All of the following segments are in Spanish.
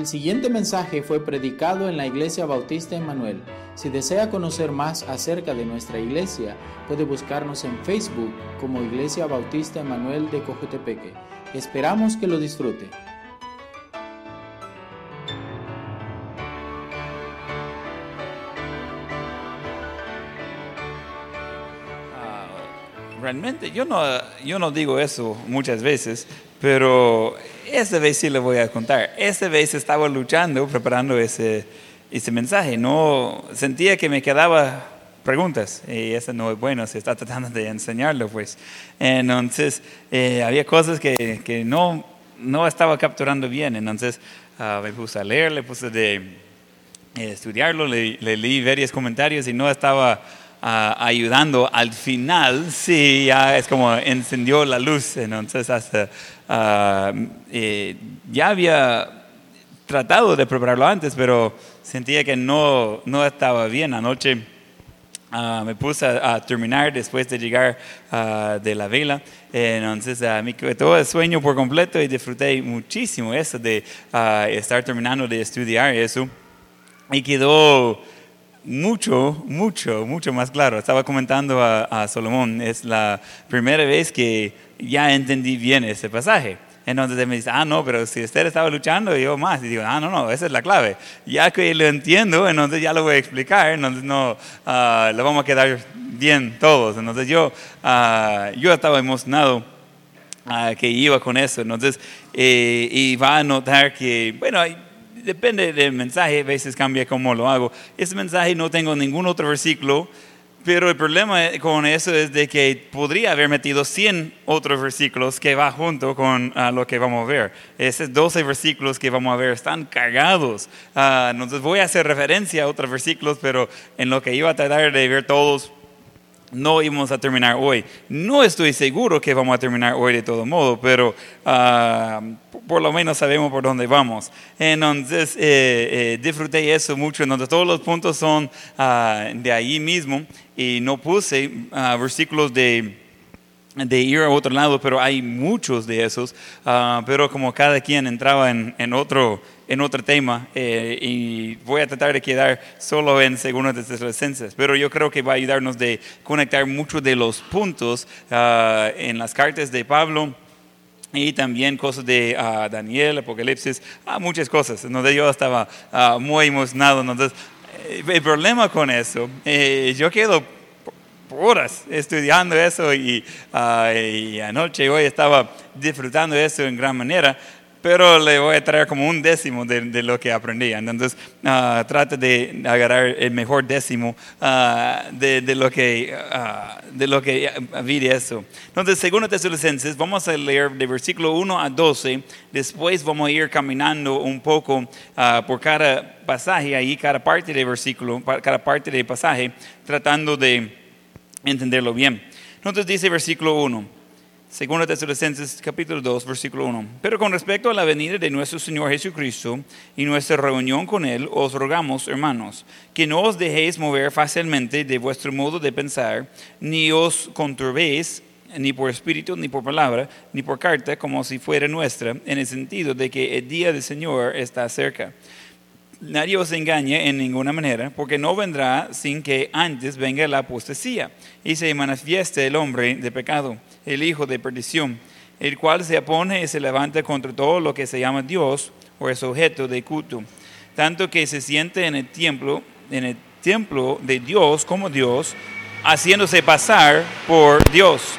El siguiente mensaje fue predicado en la Iglesia Bautista Emanuel. Si desea conocer más acerca de nuestra iglesia, puede buscarnos en Facebook como Iglesia Bautista Emanuel de Cojutepeque. Esperamos que lo disfrute. Ah, realmente yo no, yo no digo eso muchas veces, pero esta vez sí le voy a contar. Esta vez estaba luchando, preparando ese, ese mensaje. No sentía que me quedaba preguntas y eso no es bueno, se está tratando de enseñarlo pues. Entonces eh, había cosas que, que, no, no estaba capturando bien, entonces uh, me puse a leer, le puse de eh, estudiarlo, le, le, leí varios comentarios y no estaba uh, ayudando. Al final sí, ya es como encendió la luz, entonces hasta uh, eh, ya había tratado de prepararlo antes, pero sentía que no, no estaba bien anoche. Uh, me puse a, a, terminar después de llegar uh, de la vela. Entonces uh, me quedó el sueño por completo y disfruté muchísimo eso de estar terminando de estudiar eso. Y quedó mucho, mucho, mucho más claro. Estaba comentando a, Solomón, es la primera vez que ya entendí bien ese pasaje. Entonces él me dice, ah, no, pero si usted estaba luchando, yo más. Y digo, ah, no, no, esa es la clave. Ya que lo entiendo, entonces ya lo voy a explicar, entonces no, uh, lo vamos a quedar bien todos. Entonces yo, uh, yo estaba emocionado uh, que iba con eso. Entonces, eh, y va a notar que, bueno, depende del mensaje, a veces cambia cómo lo hago. Este mensaje no tengo ningún otro versículo pero el problema con eso es de que podría haber metido 100 otros versículos que va junto con uh, lo que vamos a ver. Esos 12 versículos que vamos a ver están cargados. Uh, entonces voy a hacer referencia a otros versículos, pero en lo que iba a tratar de ver todos, no íbamos a terminar hoy. No estoy seguro que vamos a terminar hoy de todo modo, pero uh, por lo menos sabemos por dónde vamos. Entonces, eh, eh, disfruté eso mucho. Entonces, todos los puntos son uh, de ahí mismo y no puse uh, versículos de de ir a otro lado, pero hay muchos de esos, uh, pero como cada quien entraba en, en otro, en otro tema, eh, y voy a tratar de quedar solo en Segundo de Tesalonicenses, pero yo creo que va a ayudarnos de conectar muchos de los puntos uh, en las cartas de Pablo, y también cosas de uh, Daniel, Apocalipsis, muchas cosas, donde yo estaba muy emocionado, entonces el problema con eso, eh, yo quedo horas estudiando eso y, uh, y anoche hoy estaba disfrutando eso en gran manera, pero le voy a traer como un décimo de, de lo que aprendí. Entonces, uh, trata de agarrar el mejor décimo uh, de, de, lo que, uh, de lo que vi de eso. Entonces, segundo Tesalonicenses, vamos a leer de versículo 1 a 12. Después vamos a ir caminando un poco por cada pasaje, ahí cada parte del versículo, cada parte del pasaje, tratando de entenderlo bien. Entonces dice versículo 1. Segunda Tesalonicenses capítulo 2, versículo 1. Pero con respecto a la venida de nuestro Señor Jesucristo y nuestra reunión con Él, os rogamos, hermanos, que no os dejéis mover fácilmente de vuestro modo de pensar, ni os conturbéis ni por espíritu, ni por palabra, ni por carta, como si fuera nuestra, en el sentido de que el día del Señor está cerca. Nadie os engañe en ninguna manera, porque no vendrá sin que antes venga la apostasía y se manifieste el hombre de pecado, el hijo de perdición, el cual se opone y se levanta contra todo lo que se llama Dios o es objeto de culto, tanto que se siente en el templo, en el templo de Dios como Dios, haciéndose pasar por Dios.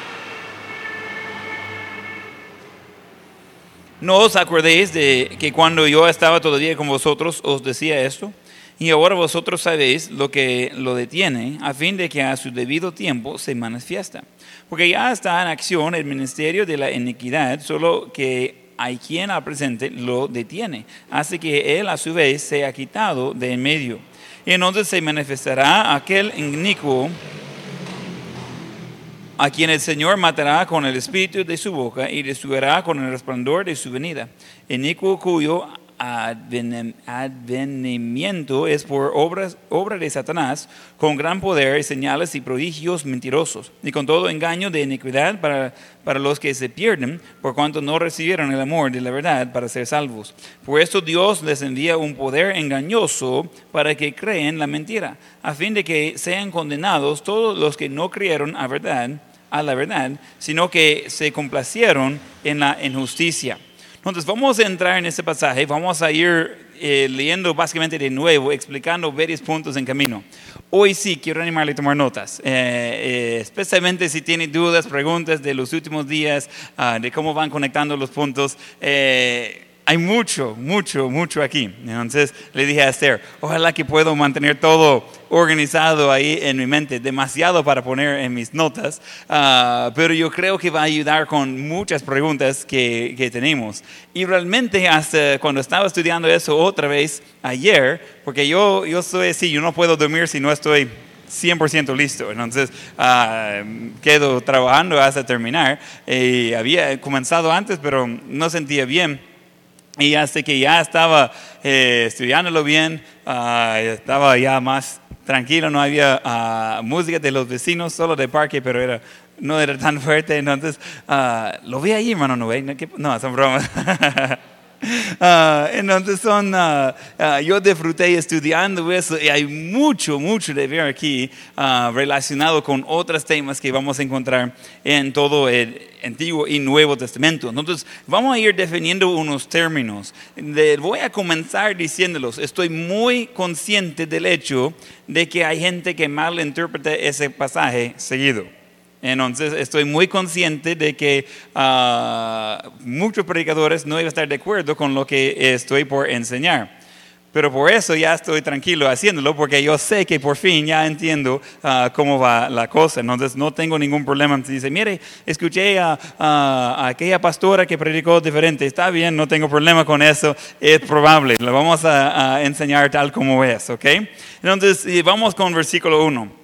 No os acordéis de que cuando yo estaba todavía con vosotros os decía esto, y ahora vosotros sabéis lo que lo detiene, a fin de que a su debido tiempo se manifiesta. Porque ya está en acción el ministerio de la iniquidad, solo que hay quien al presente lo detiene, hace que él a su vez sea quitado de en medio. Y entonces se manifestará aquel inicuo a quien el Señor matará con el espíritu de su boca y destruirá con el resplandor de su venida, inicuo cuyo adven- advenimiento es por obras, obra de Satanás, con gran poder, señales y prodigios mentirosos, y con todo engaño de iniquidad para, para los que se pierden, por cuanto no recibieron el amor de la verdad para ser salvos. Por esto Dios les envía un poder engañoso para que creen la mentira, a fin de que sean condenados todos los que no creyeron a verdad a la verdad, sino que se complacieron en la injusticia. Entonces vamos a entrar en este pasaje, vamos a ir eh, leyendo básicamente de nuevo, explicando varios puntos en camino. Hoy sí quiero animarle a tomar notas, eh, eh, especialmente si tiene dudas, preguntas de los últimos días, ah, de cómo van conectando los puntos. Hay mucho, mucho, mucho aquí. Entonces le dije a Esther, ojalá que puedo mantener todo organizado ahí en mi mente, demasiado para poner en mis notas, ah, pero yo creo que va a ayudar con muchas preguntas que, que tenemos. Y realmente hasta cuando estaba estudiando eso otra vez ayer, porque yo, yo soy así, yo no puedo dormir si no estoy 100% listo. Entonces, ah, quedo trabajando hasta terminar. Había comenzado antes, pero no sentía bien. Y hasta que ya estaba eh, estudiándolo bien, ah, estaba ya más tranquilo, no había ah, música de los vecinos, solo de parque, pero era, no era tan fuerte. Entonces, ah, lo vi ahí, hermano, no, ¿ve? no, ¿qué- no, son bromas. Ah, entonces son, ah, ah, yo disfruté estudiando eso y hay mucho, mucho de ver aquí relacionado con otros temas que vamos a encontrar en todo el Antiguo y Nuevo Testamento. Entonces vamos a ir definiendo unos términos. De- voy a comenzar diciéndolos. Estoy muy consciente del hecho de que hay gente que malinterpreta ese pasaje seguido. Entonces estoy muy consciente de que ah, muchos predicadores no iban a estar de acuerdo con lo que estoy por enseñar. Pero por eso ya estoy tranquilo haciéndolo, porque yo sé que por fin ya entiendo ah, cómo va la cosa. Entonces no tengo ningún problema. Si dice, mire, escuché a, a- a aquella pastora que predicó diferente. Está bien, no tengo problema con eso. Es probable. Lo vamos a, a enseñar tal como es, ¿ok? Entonces vamos con versículo 1.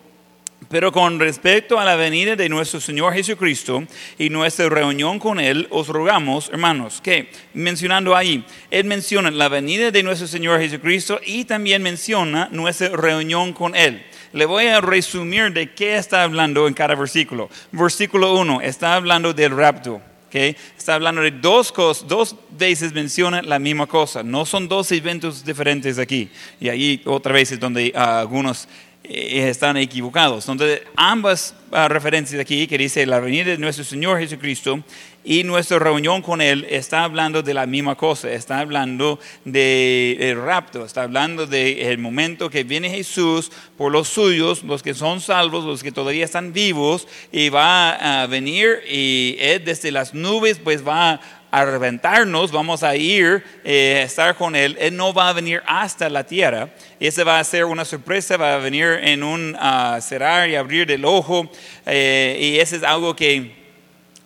Pero con respecto a la venida de nuestro Señor Jesucristo y nuestra reunión con Él, os rogamos, hermanos, que mencionando ahí, Él menciona la venida de nuestro Señor Jesucristo y también menciona nuestra reunión con Él. Le voy a resumir de qué está hablando en cada versículo. Versículo 1 está hablando del rapto. ¿ok? Está hablando de dos cosas, dos veces menciona la misma cosa. No son dos eventos diferentes aquí. Y ahí otra vez es donde ah, algunos están equivocados. Entonces, ambas ah, referencias aquí, que dice la venida de nuestro Señor Jesucristo y nuestra reunión con Él, está hablando de la misma cosa, está hablando del rapto, está hablando del momento que viene Jesús por los suyos, los que son salvos, los que todavía están vivos, y va a venir y desde las nubes pues va a reventarnos, vamos a ir eh, a estar con Él. Él no va a venir hasta la tierra. Ese va a ser una sorpresa, va a venir en un ah, cerrar y abrir del ojo. eh, y ese es algo que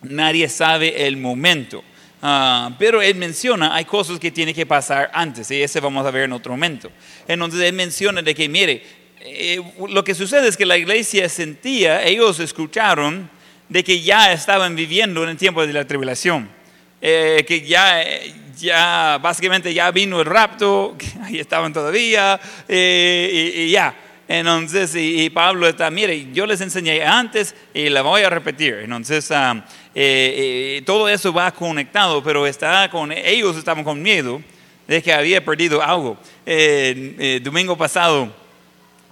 nadie sabe el momento. Ah, pero él menciona, hay cosas que tienen que pasar antes, y ese vamos a ver en otro momento. Entonces él menciona de que, mire, eh, lo que sucede es que la iglesia sentía, ellos escucharon de que ya estaban viviendo en el tiempo de la tribulación, Eh, que ya, eh, ya básicamente ya vino el rapto, que ahí estaban todavía, eh, y, ya. Entonces, y, y Pablo está, mire, yo les enseñé antes y la voy a repetir. Entonces, eh, todo eso va conectado, pero está con, ellos estaban con miedo de que había perdido algo. Domingo pasado,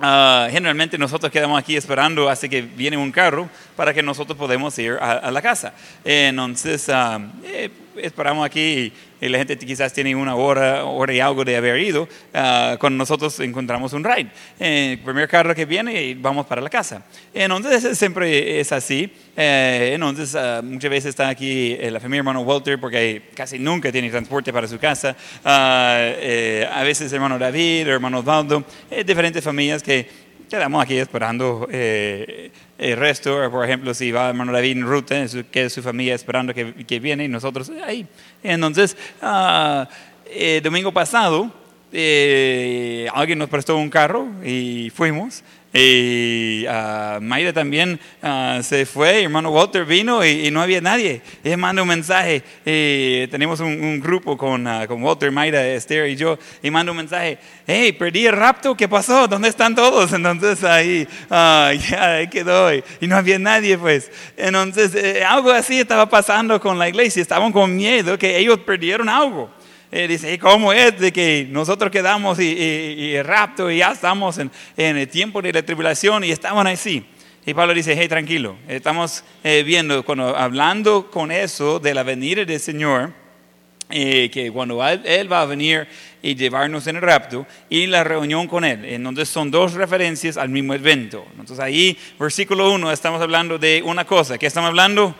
ah, generalmente nosotros quedamos aquí esperando hasta que viene un carro para que nosotros podamos ir a, a la casa. Entonces, ah, eh, esperamos aquí y, y la gente quizás tiene una hora, hora y algo de haber ido. ah, cuando nosotros encontramos un ride. Eh, el primer carro que viene y vamos para la casa. Entonces, siempre es así. Eh, entonces, ah, muchas veces está aquí eh, la familia hermano Walter porque casi nunca tiene transporte para su casa. Ah, eh, a veces hermano David, hermano Osvaldo, eh, diferentes familias que quedamos aquí esperando eh, el resto. Por ejemplo, si va hermano David en ruta, que su familia esperando que, que viene y nosotros ahí. Entonces, eh, domingo pasado, eh, alguien nos prestó un carro y fuimos. Y uh, Mayra también uh, se fue, hermano Walter vino y, y, no había nadie. Y manda un mensaje, y tenemos un, un grupo con, uh, con, Walter, Mayra, Esther y yo, y manda un mensaje, hey, perdí el rapto, ¿qué pasó? ¿Dónde están todos? Entonces ahí, ya ahí quedó y, no había nadie pues. Entonces eh, algo así estaba pasando con la iglesia, estaban con miedo que ellos perdieron algo. Eh, dice, ¿cómo es de que nosotros quedamos y, y, y rapto y ya estamos en, en, el tiempo de la tribulación y estaban así? Y Pablo dice, hey, tranquilo, estamos eh, viendo, cuando, hablando con eso de la venida del Señor, eh, que cuando él, va a venir y llevarnos en el rapto y la reunión con Él. Entonces son dos referencias al mismo evento. Entonces ahí, versículo 1, estamos hablando de una cosa. ¿Qué estamos hablando?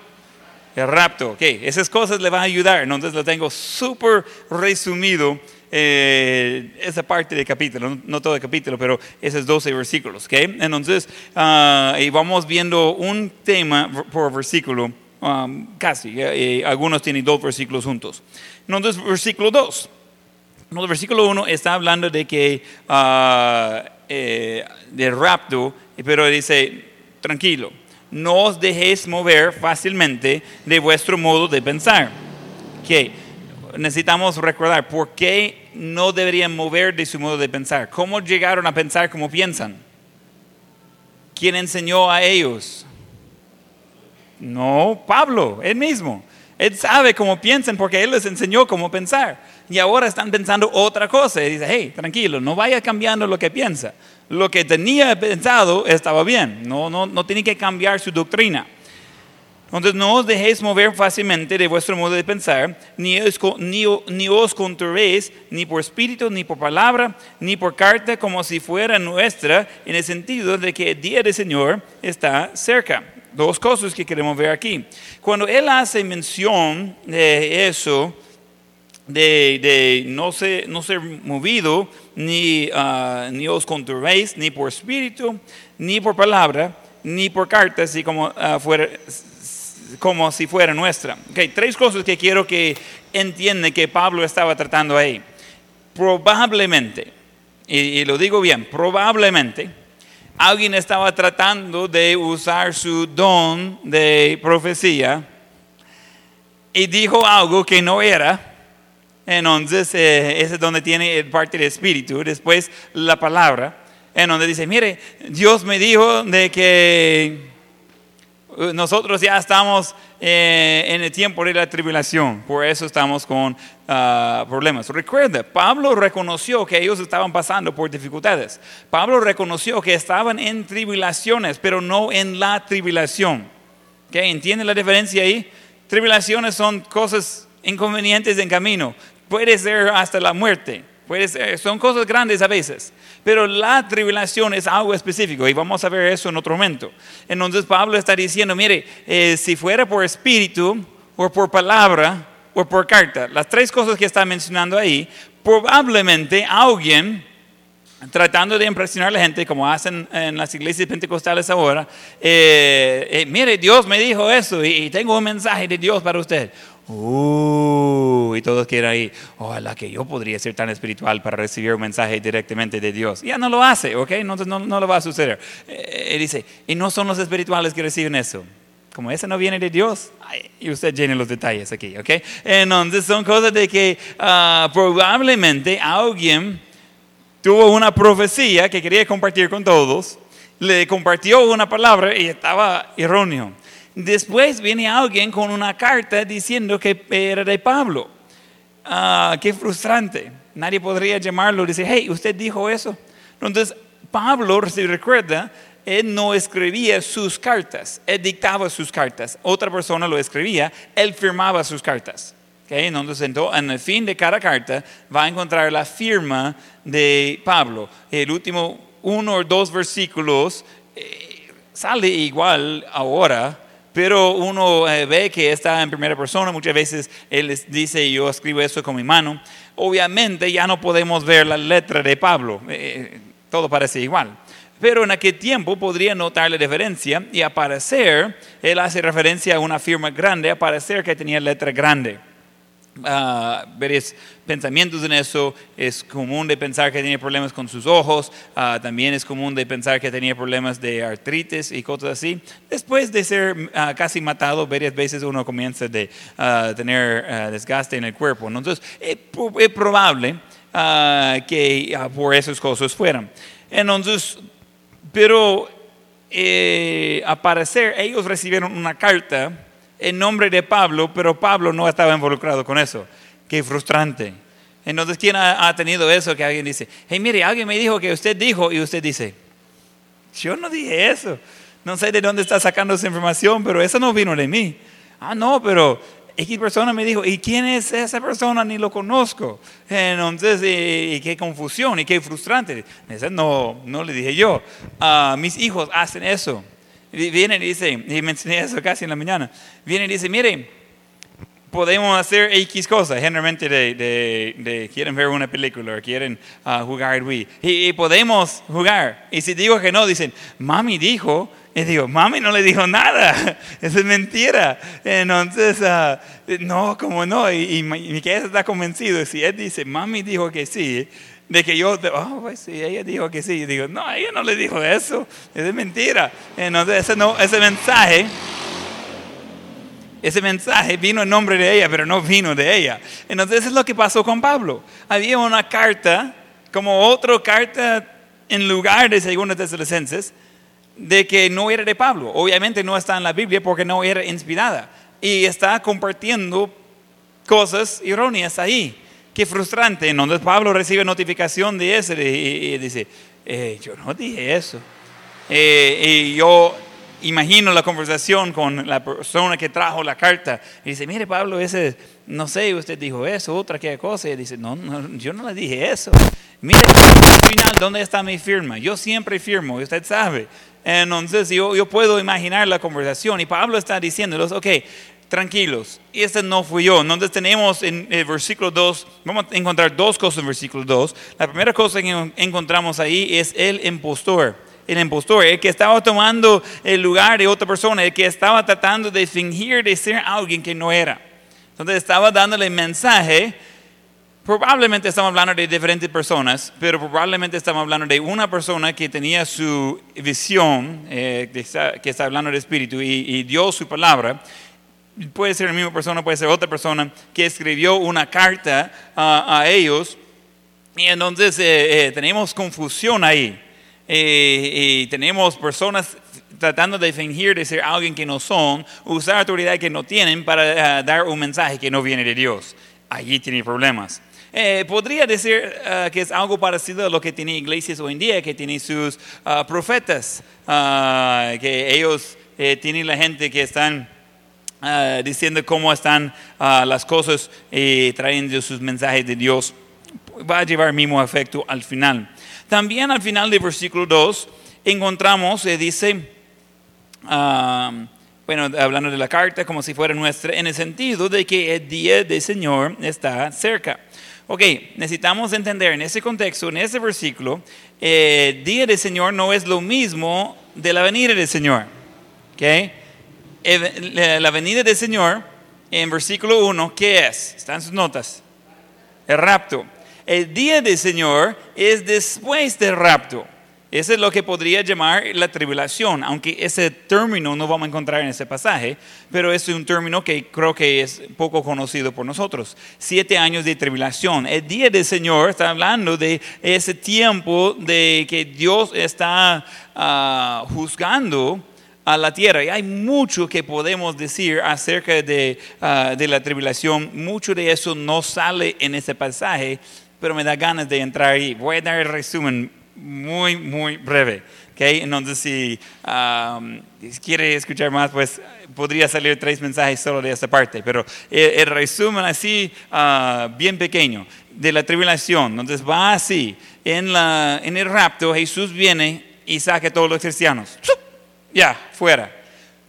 El rapto, ok, esas cosas le van a ayudar, entonces lo tengo súper resumido, eh, esa parte del capítulo, no, todo el capítulo, pero esos 12 versículos, ok, entonces, uh, y vamos viendo un tema por versículo, um, casi, eh, algunos tienen dos versículos juntos. Entonces, versículo 2, no, el versículo 1 está hablando de que, uh, eh, del rapto, pero dice, tranquilo, no os dejéis mover fácilmente de vuestro modo de pensar. Que necesitamos recordar por qué no deberían mover de su modo de pensar. ¿Cómo llegaron a pensar como piensan? ¿Quién enseñó a ellos? No, Pablo, él mismo. Él sabe cómo piensan porque él les enseñó cómo pensar. Y ahora están pensando otra cosa. Y dice, hey, tranquilo, no vaya cambiando lo que piensa lo que tenía pensado estaba bien, no, no, no tiene que cambiar su doctrina. Entonces no os dejéis mover fácilmente de vuestro modo de pensar, ni os, ni, ni os conturéis ni por espíritu, ni por palabra, ni por carta, como si fuera nuestra, en el sentido de que el día del Señor está cerca. Dos cosas que queremos ver aquí. Cuando él hace mención de eso, de, de no, ser, no ser movido, ni, uh, ni os conturbéis, ni por espíritu, ni por palabra, ni por carta, así como, uh, fuera, como si fuera nuestra. Okay, tres cosas que quiero que entiendan que Pablo estaba tratando ahí. Probablemente, y lo digo bien, probablemente, alguien estaba tratando de usar su don de profecía y dijo algo que no era entonces, eh, ese es donde tiene parte del espíritu. Después, la palabra, en donde dice, mire, Dios me dijo de que uh, nosotros ya estamos eh, en el tiempo de la tribulación, por eso estamos con uh, problemas. Recuerda, Pablo reconoció que ellos estaban pasando por dificultades. Pablo reconoció que estaban en tribulaciones, pero no en la tribulación. ¿Okay? ¿Entienden la diferencia ahí? Tribulaciones son cosas inconvenientes en camino puede ser hasta la muerte, puede ser, son cosas grandes a veces, pero la tribulación es algo específico y vamos a ver eso en otro momento. Entonces Pablo está diciendo, mire, eh, si fuera por espíritu o por palabra o por carta, las tres cosas que está mencionando ahí, probablemente alguien tratando de impresionar a la gente, como hacen en las iglesias pentecostales ahora, eh, eh, mire, Dios me dijo eso y, y, tengo un mensaje de Dios para usted. Uh, y todos quieren ahí, ojalá que yo podría ser tan espiritual para recibir un mensaje directamente de Dios. Ya no lo hace, ¿ok? Entonces no, no lo va a suceder. Eh, dice, y no son los espirituales que reciben eso. Como ese no viene de Dios, y usted llene los detalles aquí, ¿ok? Entonces son cosas de que uh, probablemente alguien tuvo una profecía que quería compartir con todos, le compartió una palabra y estaba erróneo. Después viene alguien con una carta diciendo que era de Pablo. Ah, qué frustrante. Nadie podría llamarlo y decir, hey, usted dijo eso. Entonces, Pablo, si recuerda, él no escribía sus cartas, él dictaba sus cartas. Otra persona lo escribía, él firmaba sus cartas. Okay, entonces, en el fin de cada carta va a encontrar la firma de Pablo. El último uno o dos versículos eh, sale igual ahora, pero uno eh, ve que está en primera persona, muchas veces él dice, yo escribo eso con mi mano. Obviamente ya no podemos ver la letra de Pablo, eh, todo parece igual. Pero en aquel tiempo podría notar la diferencia y aparecer, él hace referencia a una firma grande, aparecer que tenía letra grande. Varios pensamientos en eso. Es común de pensar que tenía problemas con sus ojos. ah, también es común de pensar que tenía problemas de artritis y cosas así. Después de ser ah, casi matado varias veces, uno comienza tener ah, desgaste en el cuerpo. Entonces, es, pro- es probable que por esas cosas fueran. Entonces, pero eh, al parecer ellos recibieron una carta en nombre de Pablo, pero Pablo no estaba involucrado con eso. Qué frustrante. Entonces, ¿quién ha, ha tenido eso? Que alguien dice, hey, mire, alguien me dijo que usted dijo, y usted dice, yo no dije eso. No sé de dónde está sacando esa información, pero eso no vino de mí. Ah, no, pero X persona me dijo, ¿y quién es esa persona? Ni lo conozco. Entonces, y, y qué confusión y qué frustrante. Ese no, no le dije yo. Ah, mis hijos hacen eso. Vi- Viene y dice, y mencioné eso casi en la mañana. Viene y dice, miren, podemos hacer X cosas, generalmente de, de- de quieren ver una película o quieren ah, jugar Wii. Y, y podemos jugar. Y si digo que no, dicen, mami dijo, y digo, mami no le dijo nada, eso es mentira. Entonces, ah, no, como no, y, y mi cabeza está convencido, si él dice, mami dijo que sí, de que yo, oh, pues sí, ella dijo que sí, y digo, no, ella no le dijo eso, es mentira. Entonces, ese, no, ese mensaje ese mensaje vino en nombre de ella, pero no vino de ella. Entonces eso es lo que pasó con Pablo. Había una carta, como otra carta en lugar de Segunda Tesalonicenses, de que no era de Pablo. Obviamente no está en la Biblia porque no era inspirada. Y está compartiendo cosas erróneas ahí. Qué frustrante. Entonces Pablo recibe notificación de eso y, dice, eh, yo no dije eso. Eh, y yo imagino la conversación con la persona que trajo la carta. Y dice, mire Pablo, ese, no sé, usted dijo eso, otra que cosa. Y dice, no, no, yo no le dije eso. Mire, al final, ¿dónde está mi firma? Yo siempre firmo, usted sabe. Entonces yo, yo puedo imaginar la conversación. Y Pablo está diciéndolos, ok, tranquilos, este no fui yo. Entonces tenemos en el versículo 2, vamos a encontrar dos cosas en versículo 2. La primera cosa que encontramos ahí es el impostor. El impostor, el que estaba tomando el lugar de otra persona, el que estaba tratando de fingir de ser alguien que no era. Entonces estaba dándole mensaje. Probablemente estamos hablando de diferentes personas, pero probablemente estamos hablando de una persona que tenía su visión, eh, que, está, que está hablando de espíritu y, y dio su palabra puede ser la misma persona, puede ser otra persona, que escribió una carta a, ellos. Y entonces eh, eh, tenemos confusión ahí. Eh, y tenemos personas tratando de fingir de ser alguien que no son, usar autoridad que no tienen para dar un mensaje que no viene de Dios. Allí tiene problemas. Podría decir que es algo parecido a lo que tiene iglesias hoy en día, que tienen sus ah, profetas, ah, que ellos tienen la gente que están ah, diciendo cómo están ah, las cosas y trayendo sus mensajes de Dios. Va a llevar mismo efecto al final. También al final del versículo 2 encontramos, eh, dice, ah, bueno, hablando de la carta como si fuera nuestra, en el sentido de que el día del Señor está cerca. Ok, necesitamos entender en ese contexto, en ese versículo, el día del Señor no es lo mismo de la venida del Señor. Ok, El- la venida del Señor, en versículo 1, ¿qué es? Están sus notas. El rapto. El día del Señor es después del rapto. Eso es lo que podría llamar la tribulación, aunque ese término no vamos a encontrar en ese pasaje, pero es un término que creo que es poco conocido por nosotros. Siete años de tribulación. El día del Señor está hablando de ese tiempo de que Dios está ah, juzgando a la tierra. Y hay mucho que podemos decir acerca de, ah, de la tribulación. Mucho de eso no sale en ese pasaje, pero me da ganas de entrar ahí. Voy a dar el resumen muy, muy breve. ¿okay? Entonces, si si quiere escuchar más, pues podría salir tres mensajes solo de esta parte. Pero el, resumen así, ah, bien pequeño, de la tribulación. Entonces va así. En, la, en el rapto, Jesús viene y saca a todos los cristianos. ¡Chup! Ya, fuera.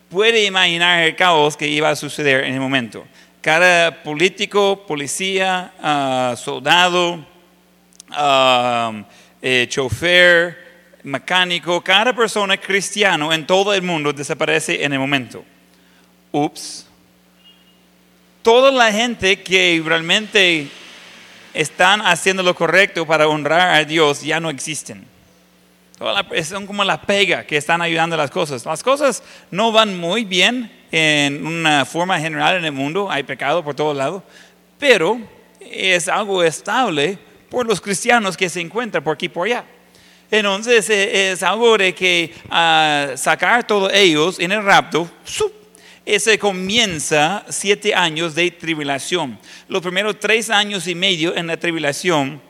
Puede imaginar el caos que iba a suceder en el momento. Cada político, policía, ah, soldado, eh, chofer, mecánico, cada persona cristiano en todo el mundo desaparece en el momento. Ups. toda la gente que realmente están haciendo lo correcto para honrar a Dios ya no existen. Son como la pega que están ayudando a las cosas. Las cosas no van muy bien en una forma general en el mundo, hay pecado por todos lados, pero es algo estable por los cristianos que se encuentran por aquí y por allá. Entonces eh, es algo de que ah, sacar todos ellos en el rapto, ¡sup! ese comienza siete años de tribulación. Los primeros tres años y medio en la tribulación,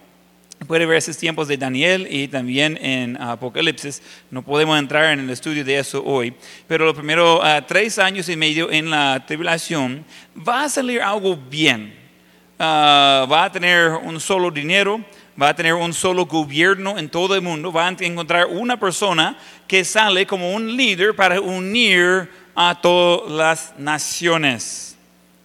puede ver esos tiempos de Daniel y también en Apocalipsis. No podemos entrar en el estudio de eso hoy, pero los primeros ah, tres años y medio en la tribulación va a salir algo bien. Ah, va a tener un solo dinero, va a tener un solo gobierno en todo el mundo, va a encontrar una persona que sale como un líder para unir a todas las naciones.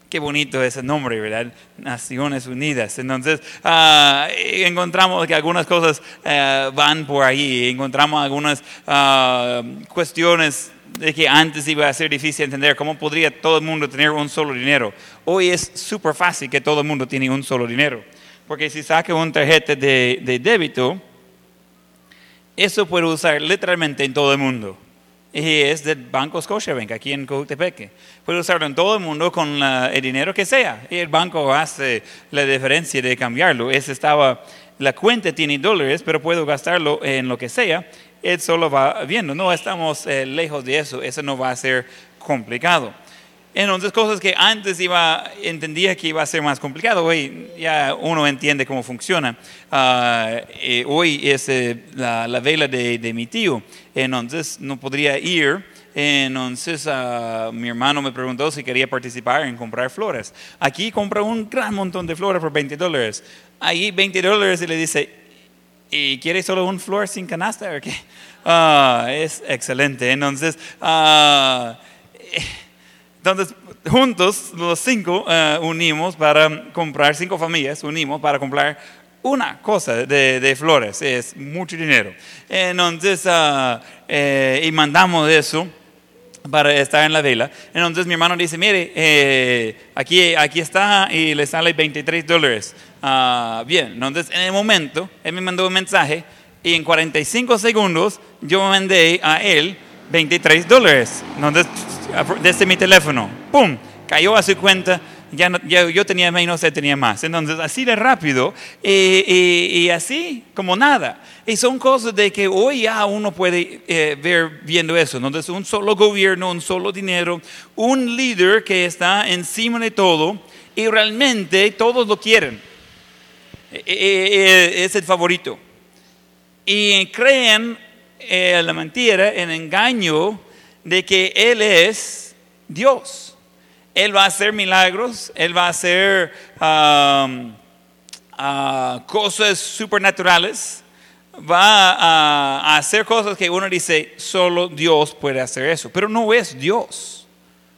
Qué bonito ese nombre, ¿verdad? Naciones Unidas. Entonces, ah, encontramos que algunas cosas ah, van por ahí, encontramos algunas ah, cuestiones de que antes iba a ser difícil entender cómo podría todo el mundo tener un solo dinero. Hoy es súper fácil que todo el mundo tiene un solo dinero. Porque si saca una tarjeta de, de débito, eso puede usar literalmente en todo el mundo. Y es del Banco Scotiabank, aquí en Cojutepeque. Puede usarlo en todo el mundo con la- el dinero que sea. Y el banco hace la diferencia de cambiarlo. Ese estaba, la cuenta tiene dólares, pero puedo gastarlo en lo que sea. Él solo va viendo. No estamos eh, lejos de eso. Eso no va a ser complicado. Entonces, cosas que antes iba, entendía que iba a ser más complicado, hoy ya uno entiende cómo funciona. Ah, eh, hoy es eh, la, la vela de, de mi tío, entonces no podría ir. Entonces ah, mi hermano me preguntó si quería participar en comprar flores. Aquí compra un gran montón de flores por 20 dólares. Ahí 20 dólares y le dice, ¿y quiere solo un flor sin canasta o? Ah, es excelente. Entonces, eh, entonces, juntos, los cinco eh, unimos para comprar, cinco familias unimos para comprar una cosa de, flores, es mucho dinero. Entonces, ah, eh, y mandamos eso para estar en la vela. Entonces mi hermano dice, mire, eh, aquí, aquí está y le sale 23 dólares. Ah, bien, entonces en el momento, él me mandó un mensaje y en 45 segundos yo mandé a él 23 dólares. Desde mi teléfono, ¡pum! Cayó a su cuenta. Ya, no- ya yo tenía menos, él tenía más. Entonces, así de rápido y, y- y así como nada. Y son cosas de que hoy ya uno puede eh, ver viendo eso. Entonces, un solo gobierno, un solo dinero, un líder que está encima de todo y realmente todos lo quieren. Eh, eh, eh, es el favorito y creen en la mentira, en el engaño de que Él es Dios. Él va a hacer milagros, Él va a hacer um, ah, cosas supernaturales, va a, hacer cosas que uno dice, solo Dios puede hacer eso, pero no es Dios,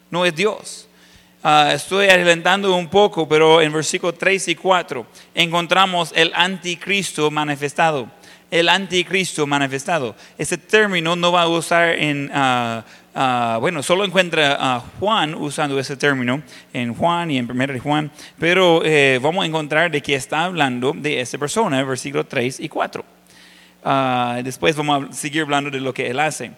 no es Dios. Ah, estoy adelantando un poco, pero en versículo 3 y 4 encontramos el anticristo manifestado. El anticristo manifestado. Ese término no va a usar en, ah, ah, bueno, solo encuentra a Juan usando ese término en Juan y en 1 de Juan, pero eh, vamos a encontrar de que está hablando de esa persona, versículo 3 y 4. Ah, después vamos a seguir hablando de lo que él hace.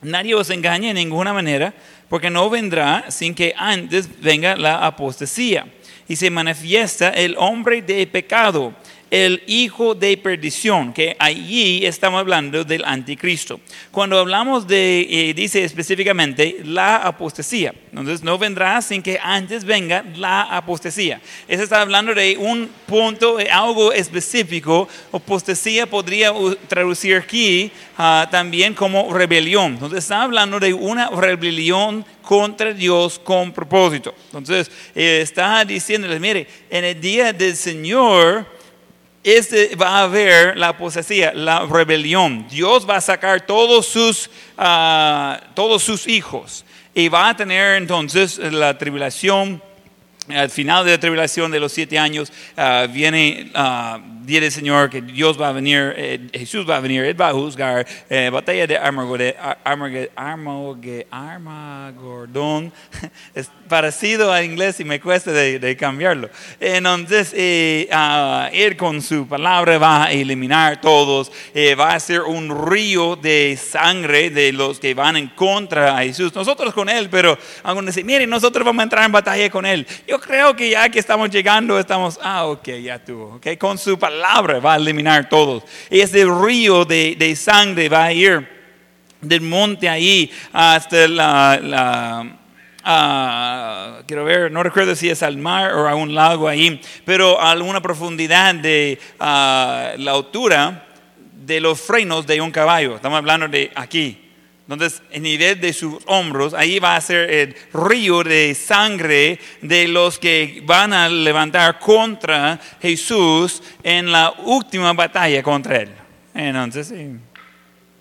Nadie os engañe en ninguna manera, porque no vendrá sin que antes venga la apostasía y se manifiesta el hombre de pecado, el hijo de perdición, que allí estamos hablando del anticristo. Cuando hablamos de, eh, dice específicamente, la apostasía, entonces no vendrá sin que antes venga la apostasía. Eso está hablando de un punto, de algo específico. Apostasía podría traducir aquí ah, también como rebelión. Entonces está hablando de una rebelión contra Dios con propósito. Entonces eh, está diciéndoles, mire, en el día del Señor, este va a haber la apostasía, la rebelión. Dios va a sacar todos sus, ah, todos sus hijos y va a tener entonces la tribulación. Al final de la tribulación de los siete años ah, viene ah, del Señor, que Dios va a venir, eh, Jesús va a venir, Él va a juzgar, eh, batalla de Armagordón, es parecido al inglés y me cuesta de, de cambiarlo. Entonces, eh, ah, Él con su palabra va a eliminar todos, eh, va a ser un río de sangre de los que van en contra a Jesús. Nosotros con Él, pero algunos dicen, miren, nosotros vamos a entrar en batalla con Él. Yo creo que ya que estamos llegando, estamos, ah, ok, ya tuvo, ok, con su palabra va a eliminar todos. Ese río de, sangre va a ir del monte ahí hasta la, ah, quiero ver, no recuerdo si es al mar o a un lago ahí, pero a una profundidad de ah, la altura de los frenos de un caballo. Estamos hablando de aquí. Entonces, el nivel de sus hombros, ahí va a ser el río de sangre de los que van a levantar contra Jesús en la última batalla contra él. Entonces, sí.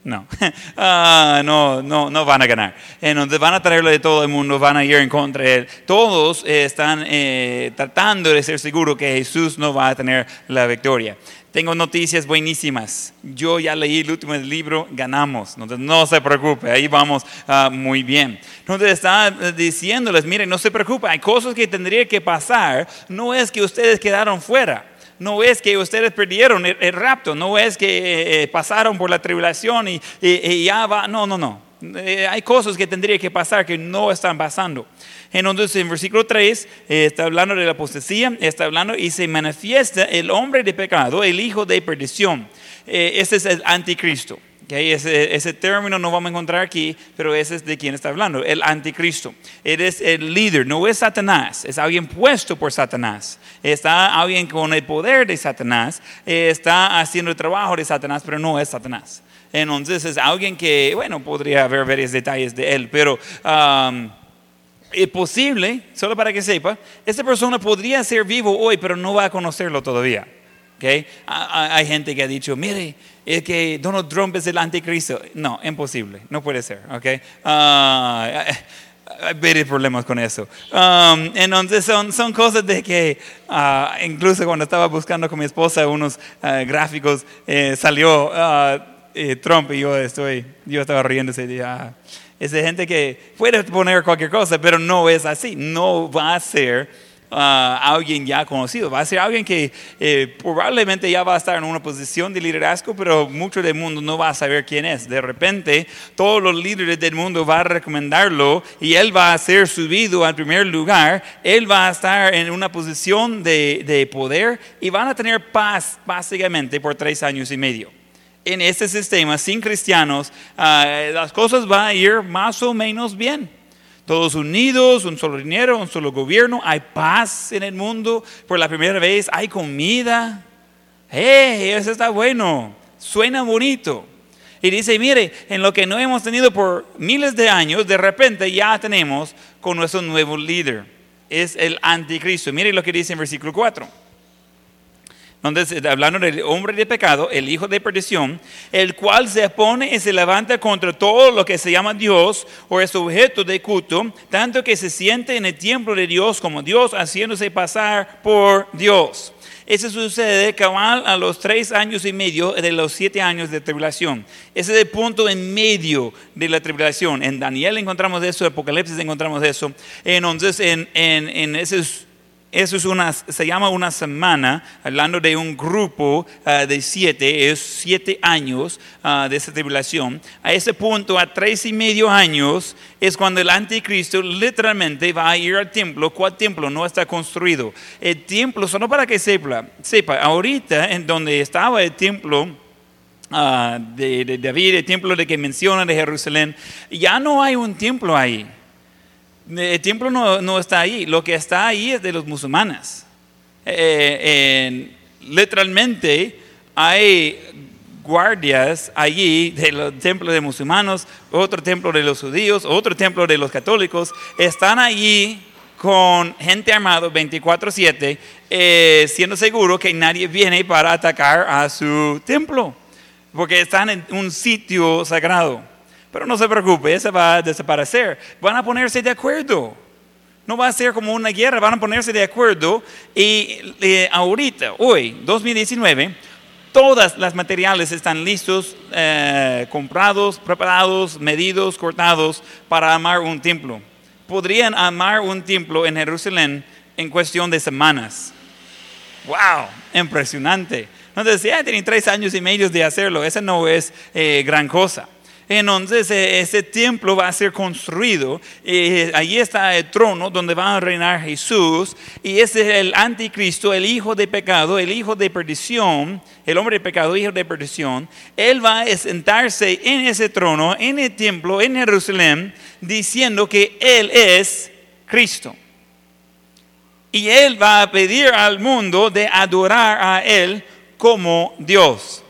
No, Ah, no, no, no van a ganar. Entonces van a traerlo de todo el mundo, van a ir en contra de él. Todos eh, están eh, tratando de ser seguros que Jesús no va a tener la victoria. Tengo noticias buenísimas. Yo ya leí el último libro, ganamos. Entonces no se preocupe, ahí vamos ah, muy bien. Entonces está diciéndoles, miren, no se preocupe, hay cosas que tendría que pasar. No es que ustedes quedaron fuera. No es que ustedes perdieron el, rapto, no es que eh, pasaron por la tribulación y, ya va. No, no, no. Eh, hay cosas que tendría que pasar que no están pasando. Entonces, en versículo 3 eh, está hablando de la apostasía, está hablando y se manifiesta el hombre de pecado, el hijo de perdición. Ese es el anticristo. Ok, Ese, término no vamos a encontrar aquí, pero ese es de quien está hablando, el anticristo. Él es el líder, no es Satanás, es alguien puesto por Satanás. Está alguien con el poder de Satanás, está haciendo el trabajo de Satanás, pero no es Satanás. Entonces es alguien que, bueno, podría haber varios detalles de él, pero... um, es posible, solo para que sepa, esta persona podría ser vivo hoy, pero no va a conocerlo todavía. ¿Ok? Ha- ha- Hay gente que ha dicho, mire, es que Donald Trump es el anticristo. No, imposible, no puede ser. ¿ok? Ah, hay problemas con eso. Um, entonces son, son cosas de que, ah, incluso cuando estaba buscando con mi esposa unos ah, gráficos, eh, salió eh, Trump y yo estoy, yo estaba riendo ese día. Es de gente que puede poner cualquier cosa, pero no es así. No va a ser ah, alguien ya conocido. Va a ser alguien que eh, probablemente ya va a estar en una posición de liderazgo, pero mucho del mundo no va a saber quién es. De repente, todos los líderes del mundo van a recomendarlo y él va a ser subido al primer lugar. Él va a estar en una posición de, de poder y van a tener paz básicamente por tres años y medio en este sistema sin cristianos, ah, las cosas van a ir más o menos bien. Todos unidos, un solo dinero, un solo gobierno, hay paz en el mundo por la primera vez, hay comida. ¡Hey! Eso está bueno, suena bonito. Y dice, mire, en lo que no hemos tenido por miles de años, de repente ya tenemos con nuestro nuevo líder. Es el anticristo. Mire lo que dice en versículo 4. Entonces, hablando del hombre de pecado, el hijo de perdición, el cual se pone y se levanta contra todo lo que se llama Dios o es objeto de culto, tanto que se siente en el templo de Dios como Dios, haciéndose pasar por Dios. Eso sucede cabal a los tres años y medio de los siete años de tribulación. Ese es el punto en medio de la tribulación. En Daniel encontramos eso, en Apocalipsis encontramos eso. Entonces, en, en, en esos eso es una, se llama una semana, hablando de un grupo ah, de siete, es siete años ah, de esa tribulación. A ese punto, a tres y medio años, es cuando el anticristo literalmente va a ir al templo. ¿Cuál templo? No está construido. El templo, solo para que sepa, sepa ahorita en donde estaba el templo, ah, de, de David, el templo de que menciona de Jerusalén, ya no hay un templo ahí. El templo no, no está ahí, lo que está ahí es de los musulmanes. Eh, en- literalmente hay guardias allí del templo de musulmanos, otro templo de los judíos, otro templo de los católicos, están allí con gente armada 24/7, eh, siendo seguro que nadie viene para atacar a su templo, porque están en un sitio sagrado. Pero no se preocupe, ese va a desaparecer. Van a ponerse de acuerdo. No va a ser como una guerra, van a ponerse de acuerdo. Y eh, ahorita, hoy, 2019, todas las materiales están listos, eh, comprados, preparados, medidos, cortados para amar un templo. Podrían amar un templo en Jerusalén en cuestión de semanas. ¡Wow! Impresionante. Entonces, ya tienen tres años y medio de hacerlo. Esa no es eh, gran cosa. Entonces eh, ese templo va a ser construido. y allí está el trono donde va a reinar Jesús. Y ese es el anticristo, el hijo de pecado, el hijo de perdición, el hombre de pecado, hijo de perdición. Él va a sentarse en ese trono, en el templo, en Jerusalén, diciendo que Él es Cristo. Y Él va a pedir al mundo de adorar a Él como Dios.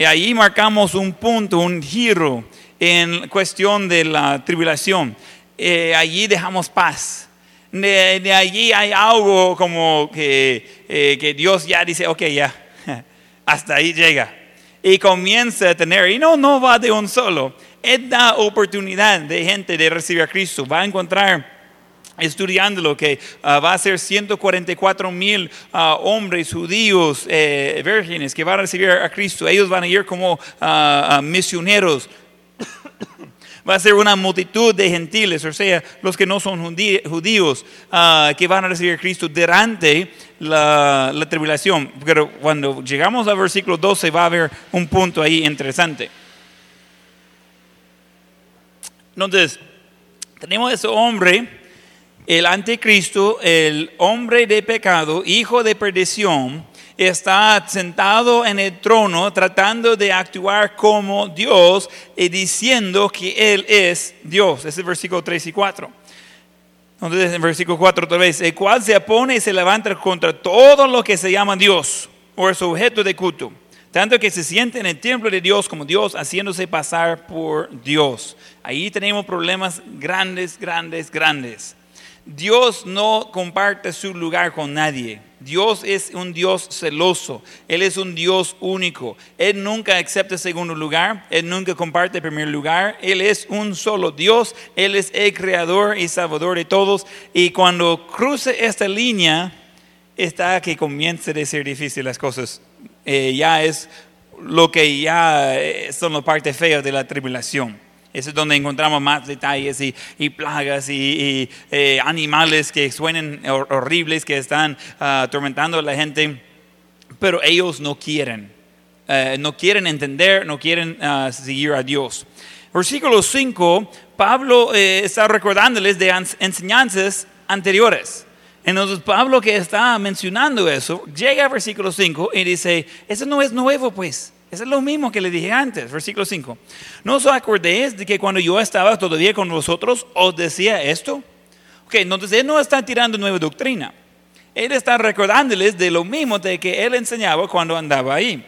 Y ahí marcamos un punto, un giro en cuestión de la tribulación. Eh, allí dejamos paz. De, allí hay algo como que, eh, que Dios ya dice, ok, ya, hasta ahí llega. Y comienza a tener, y no, no va de un solo. Él da oportunidad de gente de recibir a Cristo. Va a encontrar estudiando lo que ah, va a ser 144 mil ah, hombres judíos eh, vírgenes que van a recibir a Cristo. Ellos van a ir como ah, misioneros. va a ser una multitud de gentiles, o sea, los que no son judíos, que van a recibir a Cristo durante la, la tribulación. Pero cuando llegamos al versículo 12 va a haber un punto ahí interesante. Entonces, tenemos a ese hombre el anticristo, el hombre de pecado, hijo de perdición, está sentado en el trono tratando de actuar como Dios y diciendo que Él es Dios. Es el versículo 3 y 4. Entonces, en versículo 4 otra vez, el cual se opone y se levanta contra todo lo que se llama Dios o es objeto de culto, tanto que se siente en el templo de Dios como Dios, haciéndose pasar por Dios. Ahí tenemos problemas grandes, grandes, grandes. Dios no comparte su lugar con nadie. Dios es un Dios celoso. Él es un Dios único. Él nunca acepta segundo lugar. Él nunca comparte primer lugar. Él es un solo Dios. Él es el creador y salvador de todos. Y cuando cruce esta línea, está que comience a ser difícil las cosas. Eh, ya es lo que ya eh, son la parte fea de la tribulación. Eso es donde encontramos más detalles y, plagas y, eh, animales que suenen horribles, que están ah, atormentando a la gente, pero ellos no quieren. Eh, no quieren entender, no quieren ah, seguir a Dios. Versículo 5, Pablo eh, está recordándoles de enseñanzas anteriores. Entonces Pablo que está mencionando eso, llega al versículo 5 y dice, eso no es nuevo pues. Eso es lo mismo que le dije antes, versículo 5. ¿No os acordéis de que cuando yo estaba todavía con vosotros os decía esto? Ok, entonces él no está tirando nueva doctrina. Él está recordándoles de lo mismo de que él enseñaba cuando andaba ahí.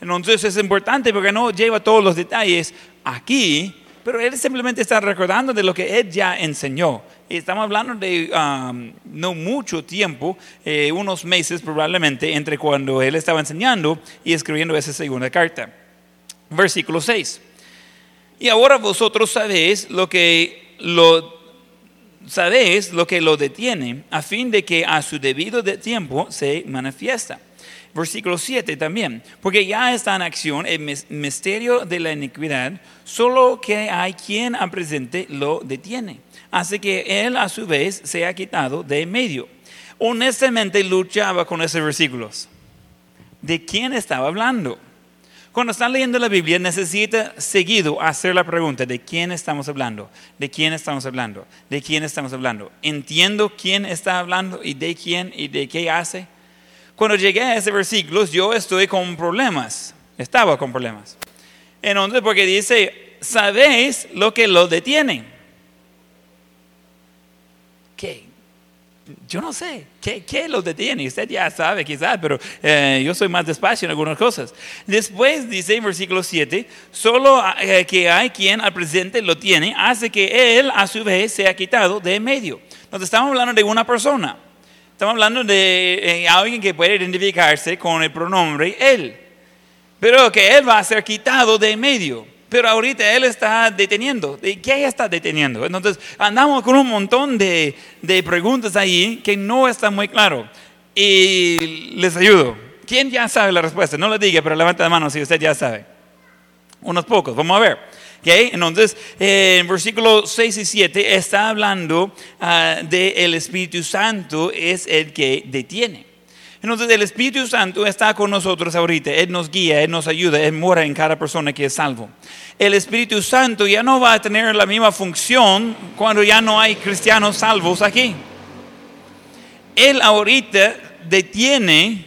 Entonces es importante porque no lleva todos los detalles aquí, pero él simplemente está recordando de lo que él ya enseñó. Estamos hablando de um, no mucho tiempo, eh, unos meses probablemente, entre cuando él estaba enseñando y escribiendo esa segunda carta. Versículo 6. Y ahora vosotros sabéis lo que lo sabéis lo que lo detiene, a fin de que a su debido tiempo se manifiesta. Versículo 7 también, porque ya está en acción el misterio de la iniquidad, solo que hay quien a presente lo detiene hace que él a su vez se ha quitado de medio. Honestamente luchaba con esos versículos. ¿De quién estaba hablando? Cuando están leyendo la Biblia necesita seguido hacer la pregunta, ¿de quién estamos hablando? ¿De quién estamos hablando? ¿De quién estamos hablando? ¿Entiendo quién está hablando y de quién y de qué hace? Cuando llegué a ese versículo yo estoy con problemas, estaba con problemas. Entonces, porque dice, ¿sabéis lo que lo detiene? ¿Qué? Yo no sé, ¿qué, qué lo detiene? Usted ya sabe quizás, pero eh, yo soy más despacio en algunas cosas. Después dice en versículo 7, solo eh, que hay quien al presente lo tiene, hace que él a su vez sea quitado de medio. Entonces estamos hablando de una persona, estamos hablando de eh, alguien que puede identificarse con el pronombre él, pero que él va a ser quitado de medio. Pero ahorita Él está deteniendo. ¿De qué está deteniendo? Entonces andamos con un montón de, de preguntas ahí que no está muy claro. Y les ayudo. ¿Quién ya sabe la respuesta? No lo diga, pero levanta la mano si usted ya sabe. Unos pocos, vamos a ver. Okay, entonces, eh, en versículos 6 y 7 está hablando uh, de el Espíritu Santo es el que detiene. Entonces, el Espíritu Santo está con nosotros ahorita. Él nos guía, Él nos ayuda, Él mora en cada persona que es salvo. El Espíritu Santo ya no va a tener la misma función cuando ya no hay cristianos salvos aquí. Él ahorita detiene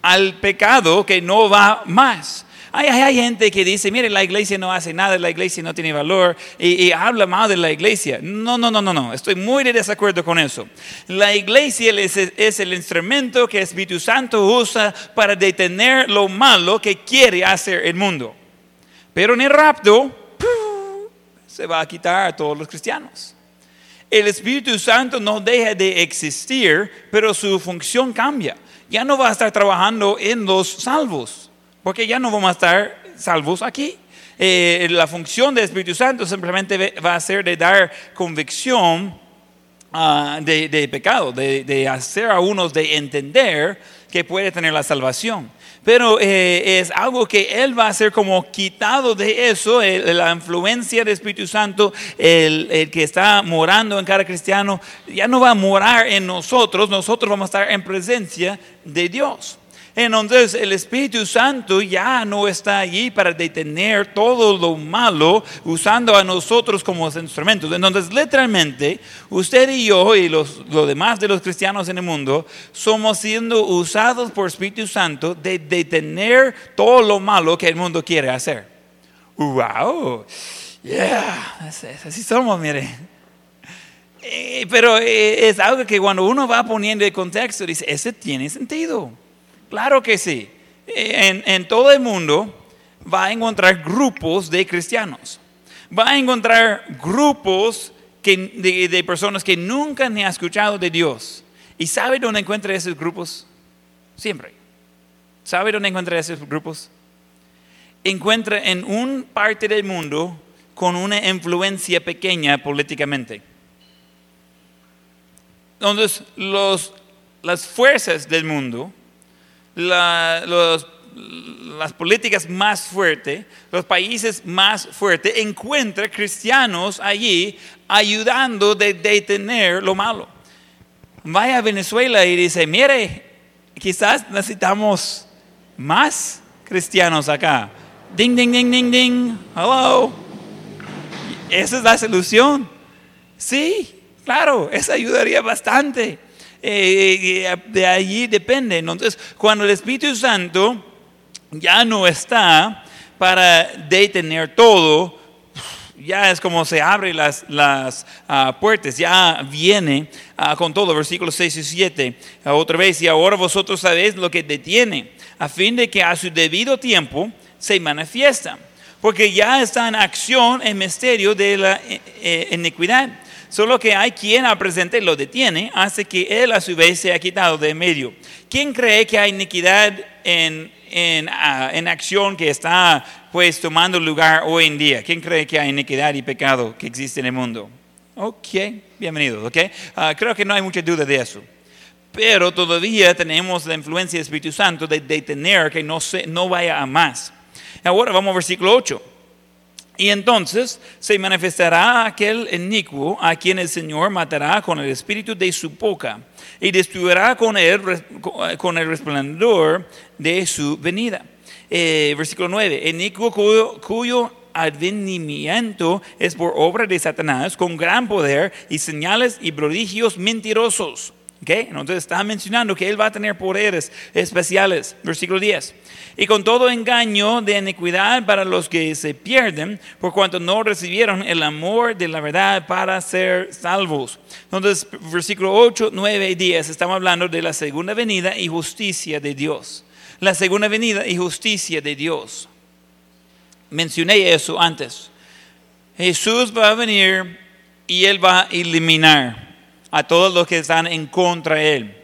al pecado que no va más. Hay, gente que dice, mire, la iglesia no hace nada, la iglesia no tiene valor y, habla mal de la iglesia. No, no, no, no, no, estoy muy de desacuerdo con eso. La iglesia es, es el instrumento que el Espíritu Santo usa para detener lo malo que quiere hacer el mundo. Pero en el rapto se va a quitar a todos los cristianos. El Espíritu Santo no deja de existir, pero su función cambia. Ya no va a estar trabajando en los salvos porque ya no vamos a estar salvos aquí. Eh, la función del Espíritu Santo simplemente va a ser de dar convicción ah, de, pecado, de, hacer a unos de entender que puede tener la salvación. Pero eh, es algo que Él va a ser como quitado de eso, la influencia del Espíritu Santo, el, el, que está morando en cada cristiano, ya no va a morar en nosotros, nosotros vamos a estar en presencia de Dios. Entonces el Espíritu Santo ya no está allí para detener todo lo malo usando a nosotros como instrumentos. Entonces literalmente usted y yo y los, demás de los cristianos en el mundo somos siendo usados por Espíritu Santo de detener todo lo malo que el mundo quiere hacer. ¡Wow! Yeah, así somos, mire. Eh, pero eh, es algo que cuando uno va poniendo el contexto, dice, ese tiene sentido. Claro que sí. En, todo el mundo va a encontrar grupos de cristianos. Va a encontrar grupos de, personas que nunca han escuchado de Dios. ¿Y sabe dónde encuentra esos grupos? Siempre. ¿Sabe dónde encuentra esos grupos? Encuentra en un parte del mundo con una influencia pequeña políticamente. Entonces, las fuerzas del mundo las políticas más fuertes, los países más fuertes, encuentra cristianos allí ayudando de detener lo malo. Vaya a Venezuela y dice, mire, quizás necesitamos más cristianos acá. Ding, ding, ding, ding, ding. Hello. Esa es la solución. Sí, claro, eso ayudaría bastante. Eh, eh, de allí depende. Entonces, cuando el Espíritu Santo ya no está para detener todo, ya es como se abren las, las ah, puertas, ya viene ah, con todo, versículos 6 y 7. otra vez, y ahora vosotros sabéis lo que detiene, a fin de que a su debido tiempo se manifiesta, porque ya está en acción el misterio de la eh, iniquidad Solo que hay quien al presente lo detiene, hace que él a su vez sea quitado de medio. ¿Quién cree que hay iniquidad en, en, ah, en, acción que está pues tomando lugar hoy en día? ¿Quién cree que hay iniquidad y pecado que existe en el mundo? Ok, bienvenido, ok. Ah, creo que no hay mucha duda de eso. Pero todavía tenemos la influencia del Espíritu Santo de detener que no, se, no vaya a más. Ahora vamos al versículo 8. Y entonces se manifestará aquel inicuo a quien el Señor matará con el espíritu de su boca y destruirá con él con el resplandor de su venida. Eh, versículo 9. Inicuo cuyo, cuyo advenimiento es por obra de Satanás con gran poder y señales y prodigios mentirosos. Okay? Entonces está mencionando que él va a tener poderes especiales. Versículo 10 y con todo engaño de iniquidad para los que se pierden, por cuanto no recibieron el amor de la verdad para ser salvos. Entonces, versículo 8, 9 y 10, estamos hablando de la segunda venida y justicia de Dios. La segunda venida y justicia de Dios. Mencioné eso antes. Jesús va a venir y Él va a eliminar a todos los que están en contra de Él.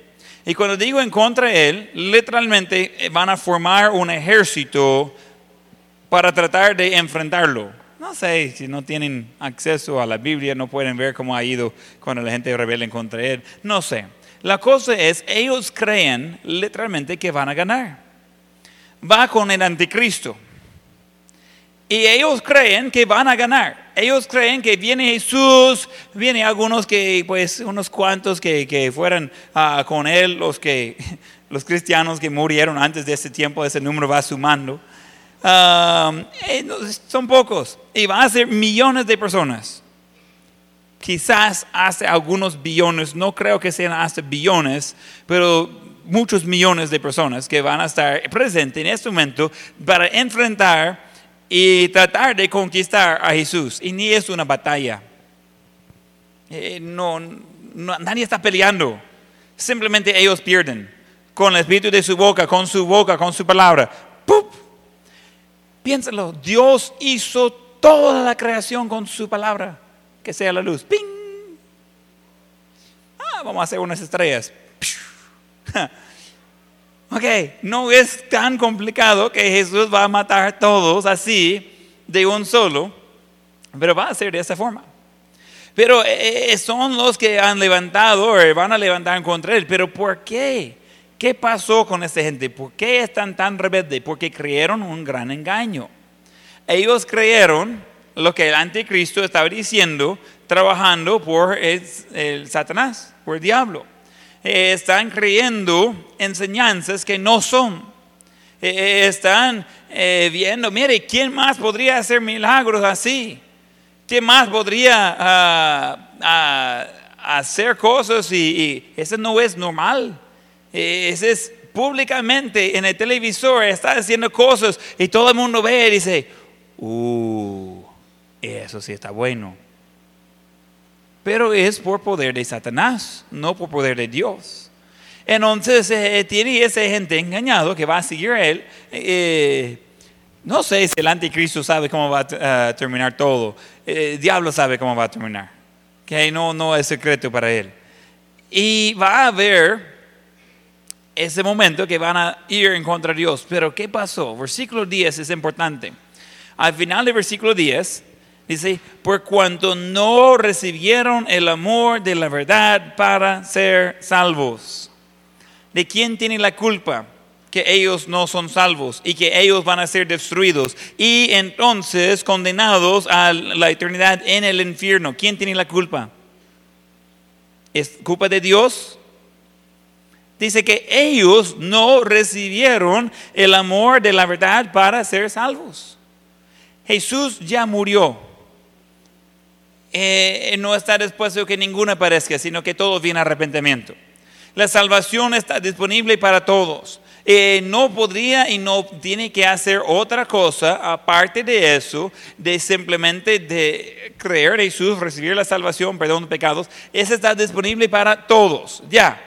Y cuando digo en contra de él, literalmente van a formar un ejército para tratar de enfrentarlo. no sé si no tienen acceso a la Biblia, no pueden ver cómo ha ido cuando la gente rebelde contra él. No sé. La cosa es, ellos creen literalmente que van a ganar. Va con el anticristo. Y ellos creen que van a ganar. Ellos creen que viene Jesús, viene algunos que, pues, unos cuantos que, que fueran ah, con él, los que, los cristianos que murieron antes de ese tiempo, ese número va sumando. Eh, son pocos y va a ser millones de personas. Quizás hace algunos billones, no creo que sean hasta billones, pero muchos millones de personas que van a estar presentes en este momento para enfrentar y tratar de conquistar a Jesús. Y ni es una batalla. Eh, no, nadie está peleando. Simplemente ellos pierden. Con el espíritu de su boca, con su boca, con su palabra. ¡Pup! Piénsalo. Dios hizo toda la creación con su palabra. Que sea la luz. ¡Ping! Ah, vamos a hacer unas estrellas. Ok, no es tan complicado que Jesús va a matar a todos así de un solo, pero va a ser de esa forma. Pero eh, eh, son los que han levantado o van a levantar contra él. Pero ¿por qué? ¿Qué pasó con esta gente? ¿Por qué están tan rebeldes? Porque creyeron un gran engaño. Ellos creyeron lo que el anticristo estaba diciendo, trabajando por el Satanás, por el diablo. Eh, están creyendo enseñanzas que no son. Eh, eh, están viendo, mire, ¿quién más podría hacer milagros así? ¿Quién más podría ah, ah, hacer cosas y, eso no es normal? Ese es públicamente en el televisor, está haciendo cosas y todo el mundo ve y dice, uh, eso sí está bueno pero es por poder de Satanás, no por poder de Dios. Entonces eh, tiene esa gente engañado que va a seguir a él. Eh, no sé si el anticristo sabe cómo va a terminar todo. Eh, el diablo sabe cómo va a terminar. Que no, no es secreto para él. Y va a haber ese momento que van a ir en contra de Dios. Pero ¿qué pasó? Versículo 10 es importante. Al final del versículo 10 Dice, por cuanto no recibieron el amor de la verdad para ser salvos. ¿De quién tiene la culpa? Que ellos no son salvos y que ellos van a ser destruidos y entonces condenados a la eternidad en el infierno. ¿Quién tiene la culpa? ¿Es culpa de Dios? Dice que ellos no recibieron el amor de la verdad para ser salvos. Jesús ya murió eh, no está dispuesto que ninguno aparezca, sino que todos vienen arrepentimiento. La salvación está disponible para todos. Eh, no podría y no tiene que hacer otra cosa aparte de eso, de simplemente de creer en Jesús, recibir la salvación, perdón de pecados. Eso está disponible para todos, ya.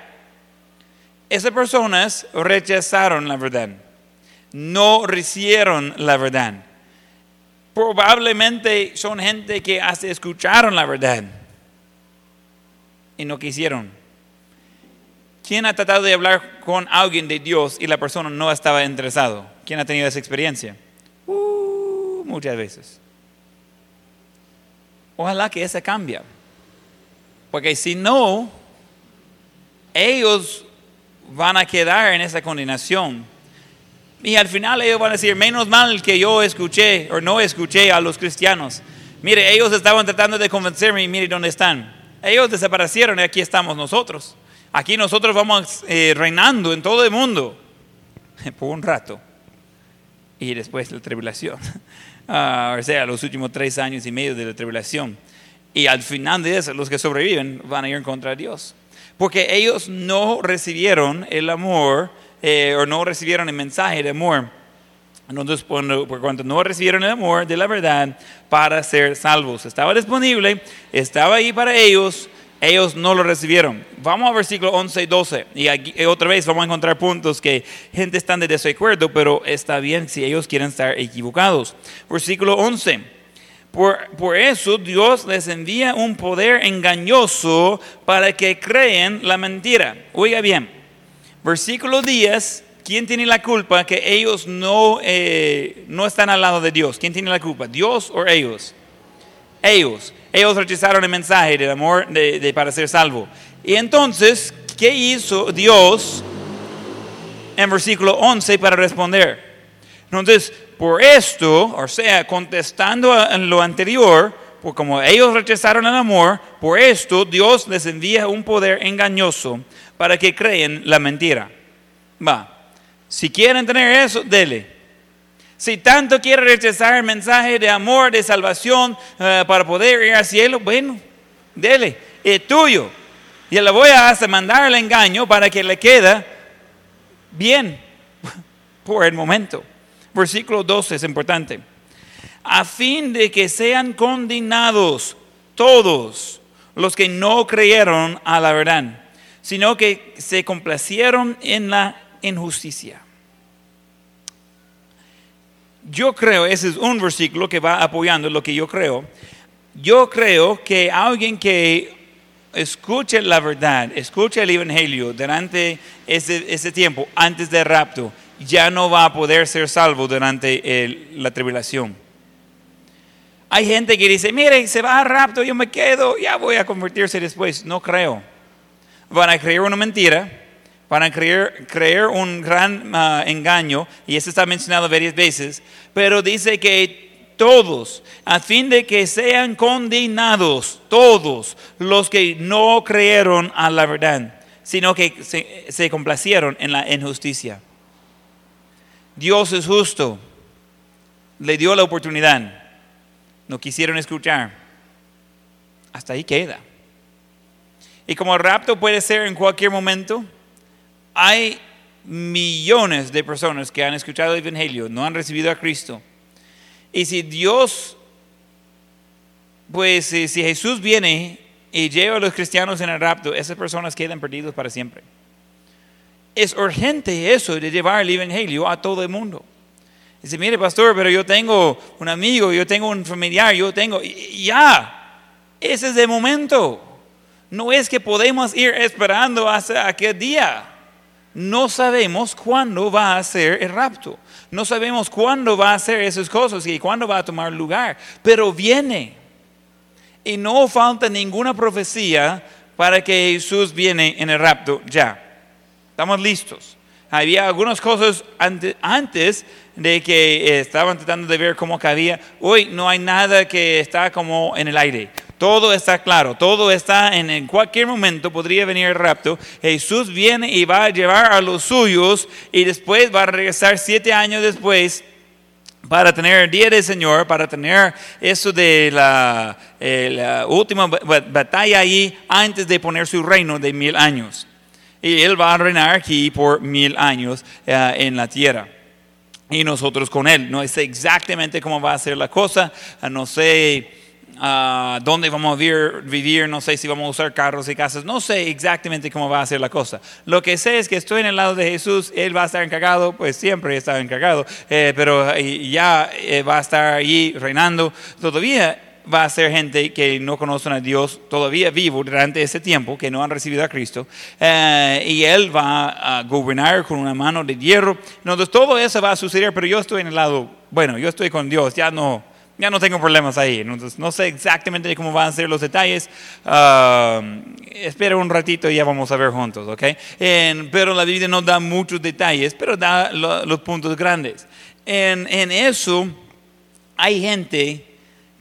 Esas personas rechazaron la verdad, no recibieron la verdad probablemente son gente que hasta escucharon la verdad y no quisieron. ¿Quién ha tratado de hablar con alguien de Dios y la persona no estaba interesado? ¿Quién ha tenido esa experiencia? Uh, muchas veces. Ojalá que esa cambie. Porque si no, ellos van a quedar en esa condenación y al final ellos van a decir, menos mal que yo escuché o no escuché a los cristianos. Mire, ellos estaban tratando de convencerme y mire dónde están. Ellos desaparecieron y aquí estamos nosotros. Aquí nosotros vamos eh, reinando en todo el mundo por un rato. Y después la tribulación. Ah, o sea, los últimos tres años y medio de la tribulación. Y al final de eso, los que sobreviven van a ir contra Dios. Porque ellos no recibieron el amor eh, o no recibieron el mensaje de amor. Entonces, por cuanto no recibieron el amor de la verdad para ser salvos, estaba disponible, estaba ahí para ellos, ellos no lo recibieron. Vamos a versículo 11 y 12. Y aquí, eh, otra vez vamos a encontrar puntos que gente está de desacuerdo, pero está bien si ellos quieren estar equivocados. Versículo 11. Por, por, eso Dios les envía un poder engañoso para que creen la mentira. Oiga bien, versículo 10, ¿quién tiene la culpa que ellos no, eh, no están al lado de Dios? ¿Quién tiene la culpa? ¿Dios o ellos? Ellos. Ellos rechazaron el mensaje del amor de, para ser salvo. Y entonces, ¿qué hizo Dios en versículo 11 para responder? Entonces, por esto, o sea, contestando a a lo anterior, por como ellos rechazaron el amor, por esto Dios les envía un poder engañoso para que creen la mentira. Va, si quieren tener eso, dele. Si tanto quiere rechazar el mensaje de amor, de salvación, eh, para poder ir al cielo, bueno, dele, es tuyo. Y le voy a hacer mandar el engaño para que le quede bien por el momento. Versículo 12 es importante. A fin de que sean condenados todos los que no creyeron a la verdad, sino que se complacieron en la injusticia. Yo creo, ese es un versículo que va apoyando lo que yo creo. Yo creo que alguien que escuche la verdad, escuche el Evangelio durante ese, ese tiempo, antes del rapto, ya no va a poder ser salvo durante la tribulación. Hay gente que dice, mire, se va al rapto, yo me quedo, ya voy a convertirse después. No creo. Van a creer una mentira, van a creer, creer un gran ah, engaño, y eso está mencionado varias veces, pero dice que todos, a fin de que sean condenados, todos los que no creyeron a la verdad, sino que se, se complacieron en la injusticia. Dios es justo, le dio la oportunidad, no quisieron escuchar. Hasta ahí queda. Y como el rapto puede ser en cualquier momento, hay millones de personas que han escuchado el Evangelio, no han recibido a Cristo. Y si Dios, pues si, si Jesús viene y lleva a los cristianos en el rapto, esas personas quedan perdidos para siempre. Es urgente eso de llevar el Evangelio a todo el mundo. Dice, mire pastor, pero yo tengo un amigo, yo tengo un familiar, yo tengo... Ya, ese es el momento. No es que podemos ir esperando hasta aquel día. No sabemos cuándo va a ser el rapto. No sabemos cuándo va a ser esas cosas y cuándo va a tomar lugar. Pero viene. Y no falta ninguna profecía para que Jesús viene en el rapto ya. Estamos listos. Había algunas cosas ante- antes de que estaban tratando de ver cómo cabía. Hoy no hay nada que está como en el aire. Todo está claro, todo está en, en cualquier momento podría venir el rapto. Jesús viene y va a llevar a los suyos y después va a regresar siete años después para tener el día del Señor, para tener eso de la, eh, la última ba- ba- batalla ahí antes de poner su reino de mil años. Y Él va a reinar aquí por mil años eh, en la tierra. Y nosotros con Él. No sé exactamente cómo va a ser la cosa, no sé ah, dónde vamos a vivir, no sé si vamos a usar carros y casas, no sé exactamente cómo va a ser la cosa. Lo que sé es que estoy en el lado de Jesús, Él va a estar encargado, pues siempre está encargado, eh, pero eh, ya eh, va a estar allí reinando. Todavía va a ser gente que no conocen a Dios todavía vivo durante ese tiempo, que no han recibido a Cristo, y Él va a gobernar con una mano de hierro. Entonces todo eso va a suceder, pero yo estoy en el lado, bueno, yo estoy con Dios, ya no, ya no tengo problemas ahí. Entonces no sé exactamente cómo van a ser los detalles. Ah, espera un ratito y ya vamos a ver juntos, ¿ok? Pero la Biblia no da muchos detalles, pero da lo- los puntos grandes. En, en eso hay gente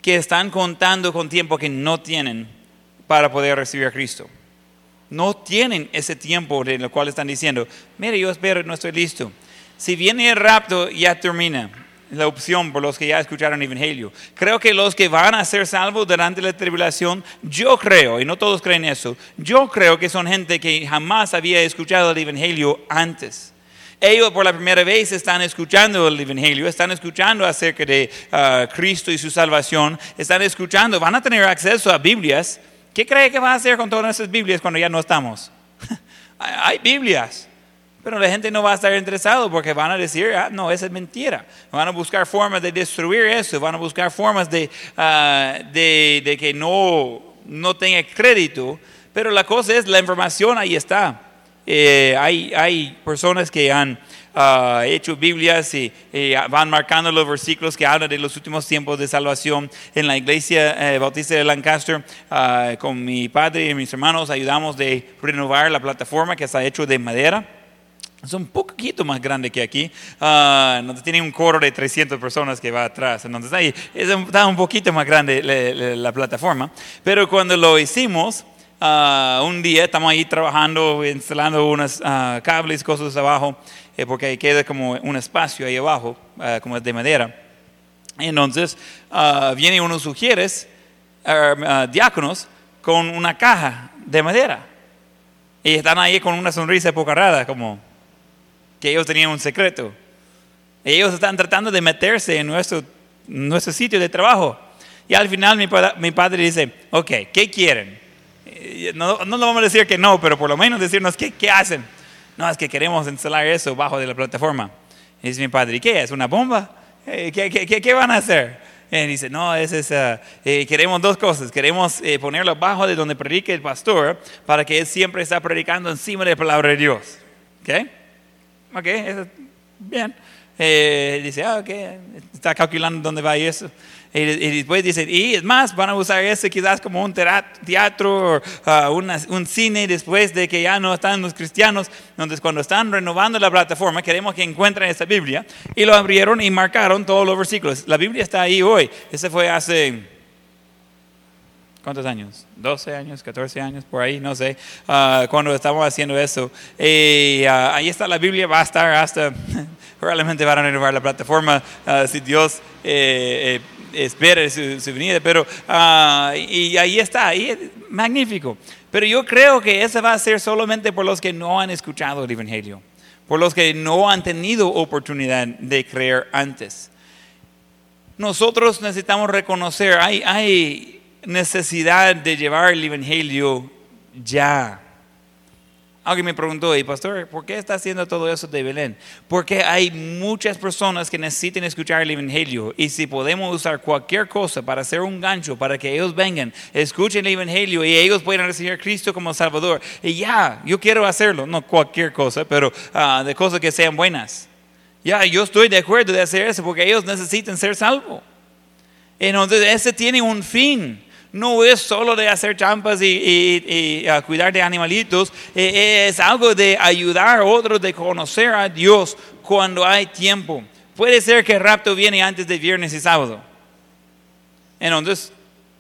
que están contando con tiempo que no tienen para poder recibir a Cristo. No tienen ese tiempo de lo cual están diciendo, mire, yo espero, no estoy listo. Si viene el rapto, ya termina la opción por los que ya escucharon el Evangelio. Creo que los que van a ser salvos durante la tribulación, yo creo, y no todos creen eso, yo creo que son gente que jamás había escuchado el Evangelio antes. Ellos por la primera vez están escuchando el Evangelio, están escuchando acerca de ah, Cristo y su salvación, están escuchando, van a tener acceso a Biblias. ¿Qué cree que va a hacer con todas esas Biblias cuando ya no estamos? hay hay Biblias, pero la gente no va a estar interesado porque van a decir, ah, no, esa es mentira. Van a buscar formas de destruir eso, van a buscar formas de, ah, de, de que no, no tenga crédito. Pero la cosa es, la información ahí está. Eh, hay, hay personas que han he hecho Biblias y, y van marcando los versículos que hablan de los últimos tiempos de salvación. En la iglesia eh, bautista de Lancaster, ah, con mi padre y mis hermanos, ayudamos de renovar la plataforma que está hecho de madera. Es un poquito más grande que aquí. Ah, entonces tiene un coro de 300 personas que va atrás. Entonces ahí está un poquito más grande la, la- la plataforma. Pero cuando lo hicimos, ah, un día estamos ahí trabajando, instalando unos ah, cables, cosas abajo, eh, porque ahí queda como un espacio ahí abajo, como es de madera. Entonces vienen unos sugieres, diáconos, con una caja de madera. Y están ahí con una sonrisa pocarrada, como que ellos tenían un secreto. Ellos están tratando de meterse en nuestro, nuestro sitio de trabajo. Y al final mi, mi padre dice, ok, ¿qué quieren? Eh, No, no le vamos a decir que no, pero por lo menos decirnos qué, qué hacen. No, es que queremos instalar eso bajo de la plataforma. Y dice mi padre, ¿y qué? ¿Es una bomba? Eh, ¿Qué, qué, qué- qué van a hacer? Y dice, no, es esa, eh, queremos dos cosas. Queremos eh, ponerlo abajo de donde predique el pastor para que él siempre está predicando encima de la palabra de Dios. ¿Ok? Ok, eso, bien. Eh, dice, ah, ok, está calculando dónde va y eso. Y, y después dice, y es más, van a usar ese quizás como un teatro o ah, una- un cine después de que ya no están los cristianos. Entonces, cuando están renovando la plataforma, queremos que encuentren esa Biblia. Y lo abrieron y marcaron todos los versículos. La Biblia está ahí hoy. Ese fue hace ¿Cuántos años? 12 años, 14 años, por ahí, no sé, ah, cuando estamos haciendo eso. Y ah, ahí está la Biblia, va a estar hasta, probablemente van a renovar la plataforma ah, si Dios eh, eh, espera su, venida, pero y ahí está, ahí es magnífico. Pero yo creo que eso va a ser solamente por los que no han escuchado el Evangelio, por los que no han tenido oportunidad de creer antes nosotros necesitamos reconocer, hay, hay necesidad de llevar el Evangelio ya. Alguien me preguntó, y pastor, ¿por qué está haciendo todo eso de Belén? Porque hay muchas personas que necesitan escuchar el Evangelio y si podemos usar cualquier cosa para hacer un gancho, para que ellos vengan, escuchen el Evangelio y ellos puedan recibir a Cristo como Salvador. Y ya, yo quiero hacerlo, no cualquier cosa, pero ah, de cosas que sean buenas. Ya, yo estoy de acuerdo de hacer eso porque ellos necesitan ser salvos. Entonces, ese tiene un fin. No es solo de hacer champas y, ah, cuidar de animalitos. Eh, es algo de ayudar a otros de conocer a Dios cuando hay tiempo. Puede ser que el rapto viene antes de viernes y sábado. Entonces,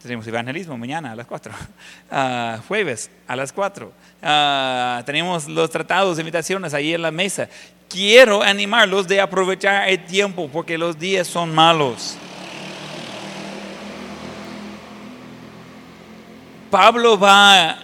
tenemos evangelismo mañana a las 4. Ah, jueves a las 4. Ah, tenemos los tratados, invitaciones ahí en la mesa. Quiero animarlos de aprovechar el tiempo porque los días son malos. Pablo va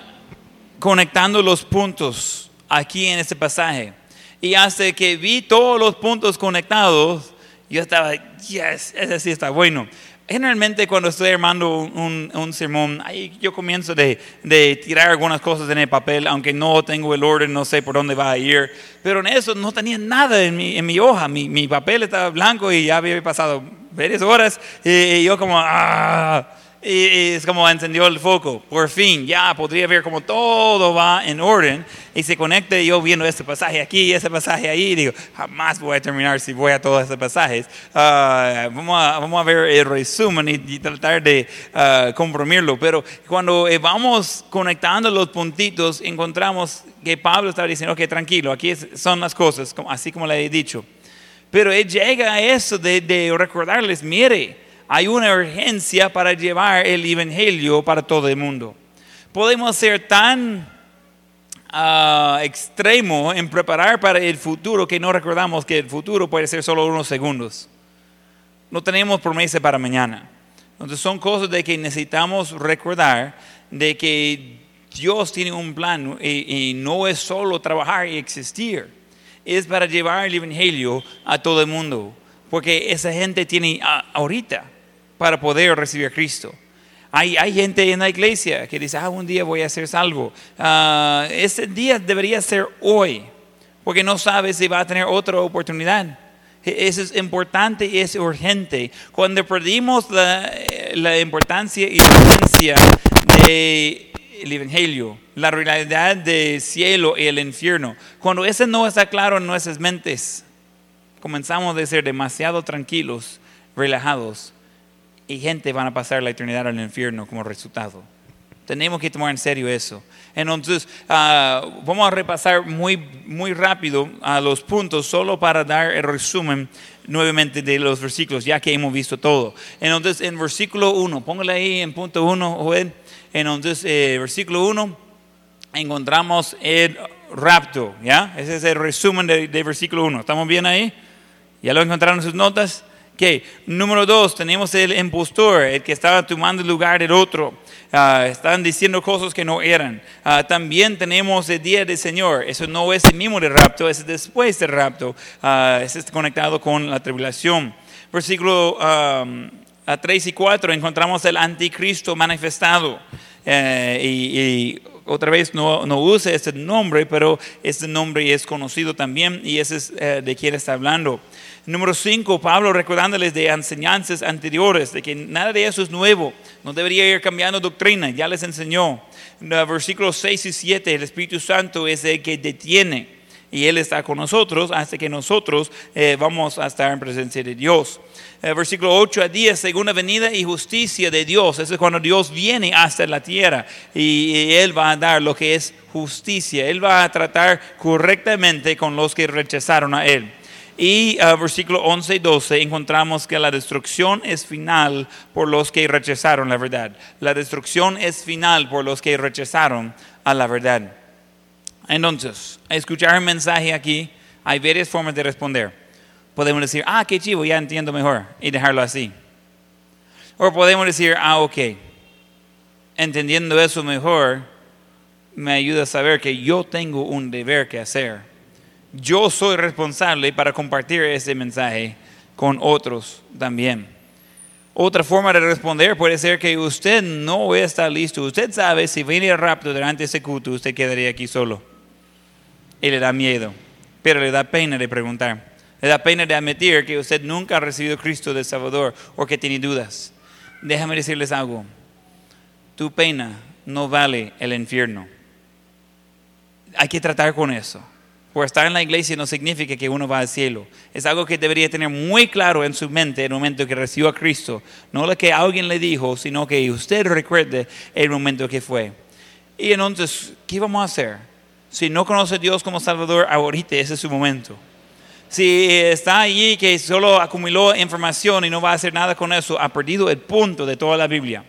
conectando los puntos aquí en este pasaje. Y hasta que vi todos los puntos conectados, yo estaba, yes, ese sí está bueno. Generalmente cuando estoy armando un, un- un sermón, ahí yo comienzo de, de tirar algunas cosas en el papel, aunque no tengo el orden, no sé por dónde va a ir. Pero en eso no tenía nada en mi, en mi hoja. Mi, mi papel estaba blanco y ya había pasado varias horas. Y, y yo como, ah, y, es como encendió el foco. Por fin, ya podría ver como todo va en orden. Y se conecta yo viendo este pasaje aquí y ese pasaje ahí. Digo, jamás voy a terminar si voy a todos esos pasajes. Ah, vamos, a, vamos a ver el resumen y, y tratar de ah, comprimirlo. Pero cuando eh, vamos conectando los puntitos, encontramos que Pablo estaba diciendo, ok, tranquilo, aquí son las cosas, así como le he dicho. Pero él llega a eso de, de recordarles, mire, hay una urgencia para llevar el Evangelio para todo el mundo. Podemos ser tan ah, extremo en preparar para el futuro que no recordamos que el futuro puede ser solo unos segundos. No tenemos promesa para mañana. Entonces son cosas de que necesitamos recordar de que Dios tiene un plan y, y no es solo trabajar y existir, es para llevar el Evangelio a todo el mundo, porque esa gente tiene ah, ahorita para poder recibir a Cristo. Hay, hay gente en la iglesia que dice, ah, un día voy a ser salvo. Ah, ese día debería ser hoy, porque no sabe si va a tener otra oportunidad. E- Eso es importante y es urgente. Cuando perdimos la, eh, la importancia y la urgencia del Evangelio, la realidad del cielo y el infierno, cuando eso no está claro en nuestras mentes, comenzamos a ser demasiado tranquilos, relajados, y gente van a pasar la eternidad al infierno como resultado. Tenemos que tomar en serio eso. Entonces, ah, vamos a repasar muy, muy rápido a los puntos, solo para dar el resumen nuevamente de los versículos, ya que hemos visto todo. Entonces, en versículo 1, póngale ahí en punto 1, Joel. Entonces, eh, versículo 1, encontramos el rapto, ¿ya? Ese es el resumen de versículo 1. ¿Estamos bien ahí? ¿Ya lo encontraron en sus notas? Número dos, tenemos el impostor, el que estaba tomando el lugar del otro. Ah, están diciendo cosas que no eran. Ah, también tenemos el día del Señor. Eso no es el mismo del rapto, es después del rapto. Uh, es conectado con la tribulación. Versículo 3 y 4 encontramos el anticristo manifestado. Eh, y, otra vez no, no use este nombre, pero este nombre es conocido también y ese es eh, de quien está hablando. Número 5, Pablo recordándoles de enseñanzas anteriores, de que nada de eso es nuevo, no debería ir cambiando doctrina, ya les enseñó. Versículos 6 y 7, el Espíritu Santo es el que detiene y Él está con nosotros hasta que nosotros eh, vamos a estar en presencia de Dios. versículo 8 a 10, segunda venida y justicia de Dios. Eso es cuando Dios viene hasta la tierra y, y Él va a dar lo que es justicia. Él va a tratar correctamente con los que rechazaron a Él. Y uh, versículo 11 y 12 encontramos que la destrucción es final por los que rechazaron la verdad. La destrucción es final por los que rechazaron a la verdad. Entonces, escuchar el mensaje aquí, hay varias formas de responder. Podemos decir, ah, qué chivo, ya entiendo mejor, y dejarlo así. O podemos decir, ah, ok, entendiendo eso mejor, me ayuda a saber que yo tengo un deber que hacer yo soy responsable para compartir ese mensaje con otros también. Otra forma de responder puede ser que usted no está listo. Usted sabe si viene rápido durante ese culto, usted quedaría aquí solo. Y le da miedo, pero le da pena de preguntar. Le da pena de admitir que usted nunca ha recibido a Cristo de Salvador o que tiene dudas. Déjame decirles algo. Tu pena no vale el infierno. Hay que tratar con eso. Por estar en la iglesia no significa que uno va al cielo. Es algo que debería tener muy claro en su mente el momento que recibió a Cristo. No lo que alguien le dijo, sino que usted recuerde el momento que fue. Y entonces, ¿qué vamos a hacer? Si no conoce a Dios como Salvador, ahorita ese es su momento. Si está allí que solo acumuló información y no va a hacer nada con eso, ha perdido el punto de toda la Biblia.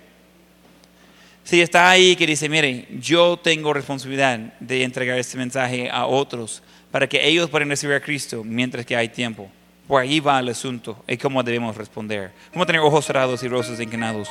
Si está ahí que dice, mire, yo tengo responsabilidad de entregar este mensaje a otros para que ellos puedan recibir a Cristo mientras que hay tiempo. Por ahí va el asunto y cómo debemos responder. Cómo tener ojos cerrados y rostros inclinados.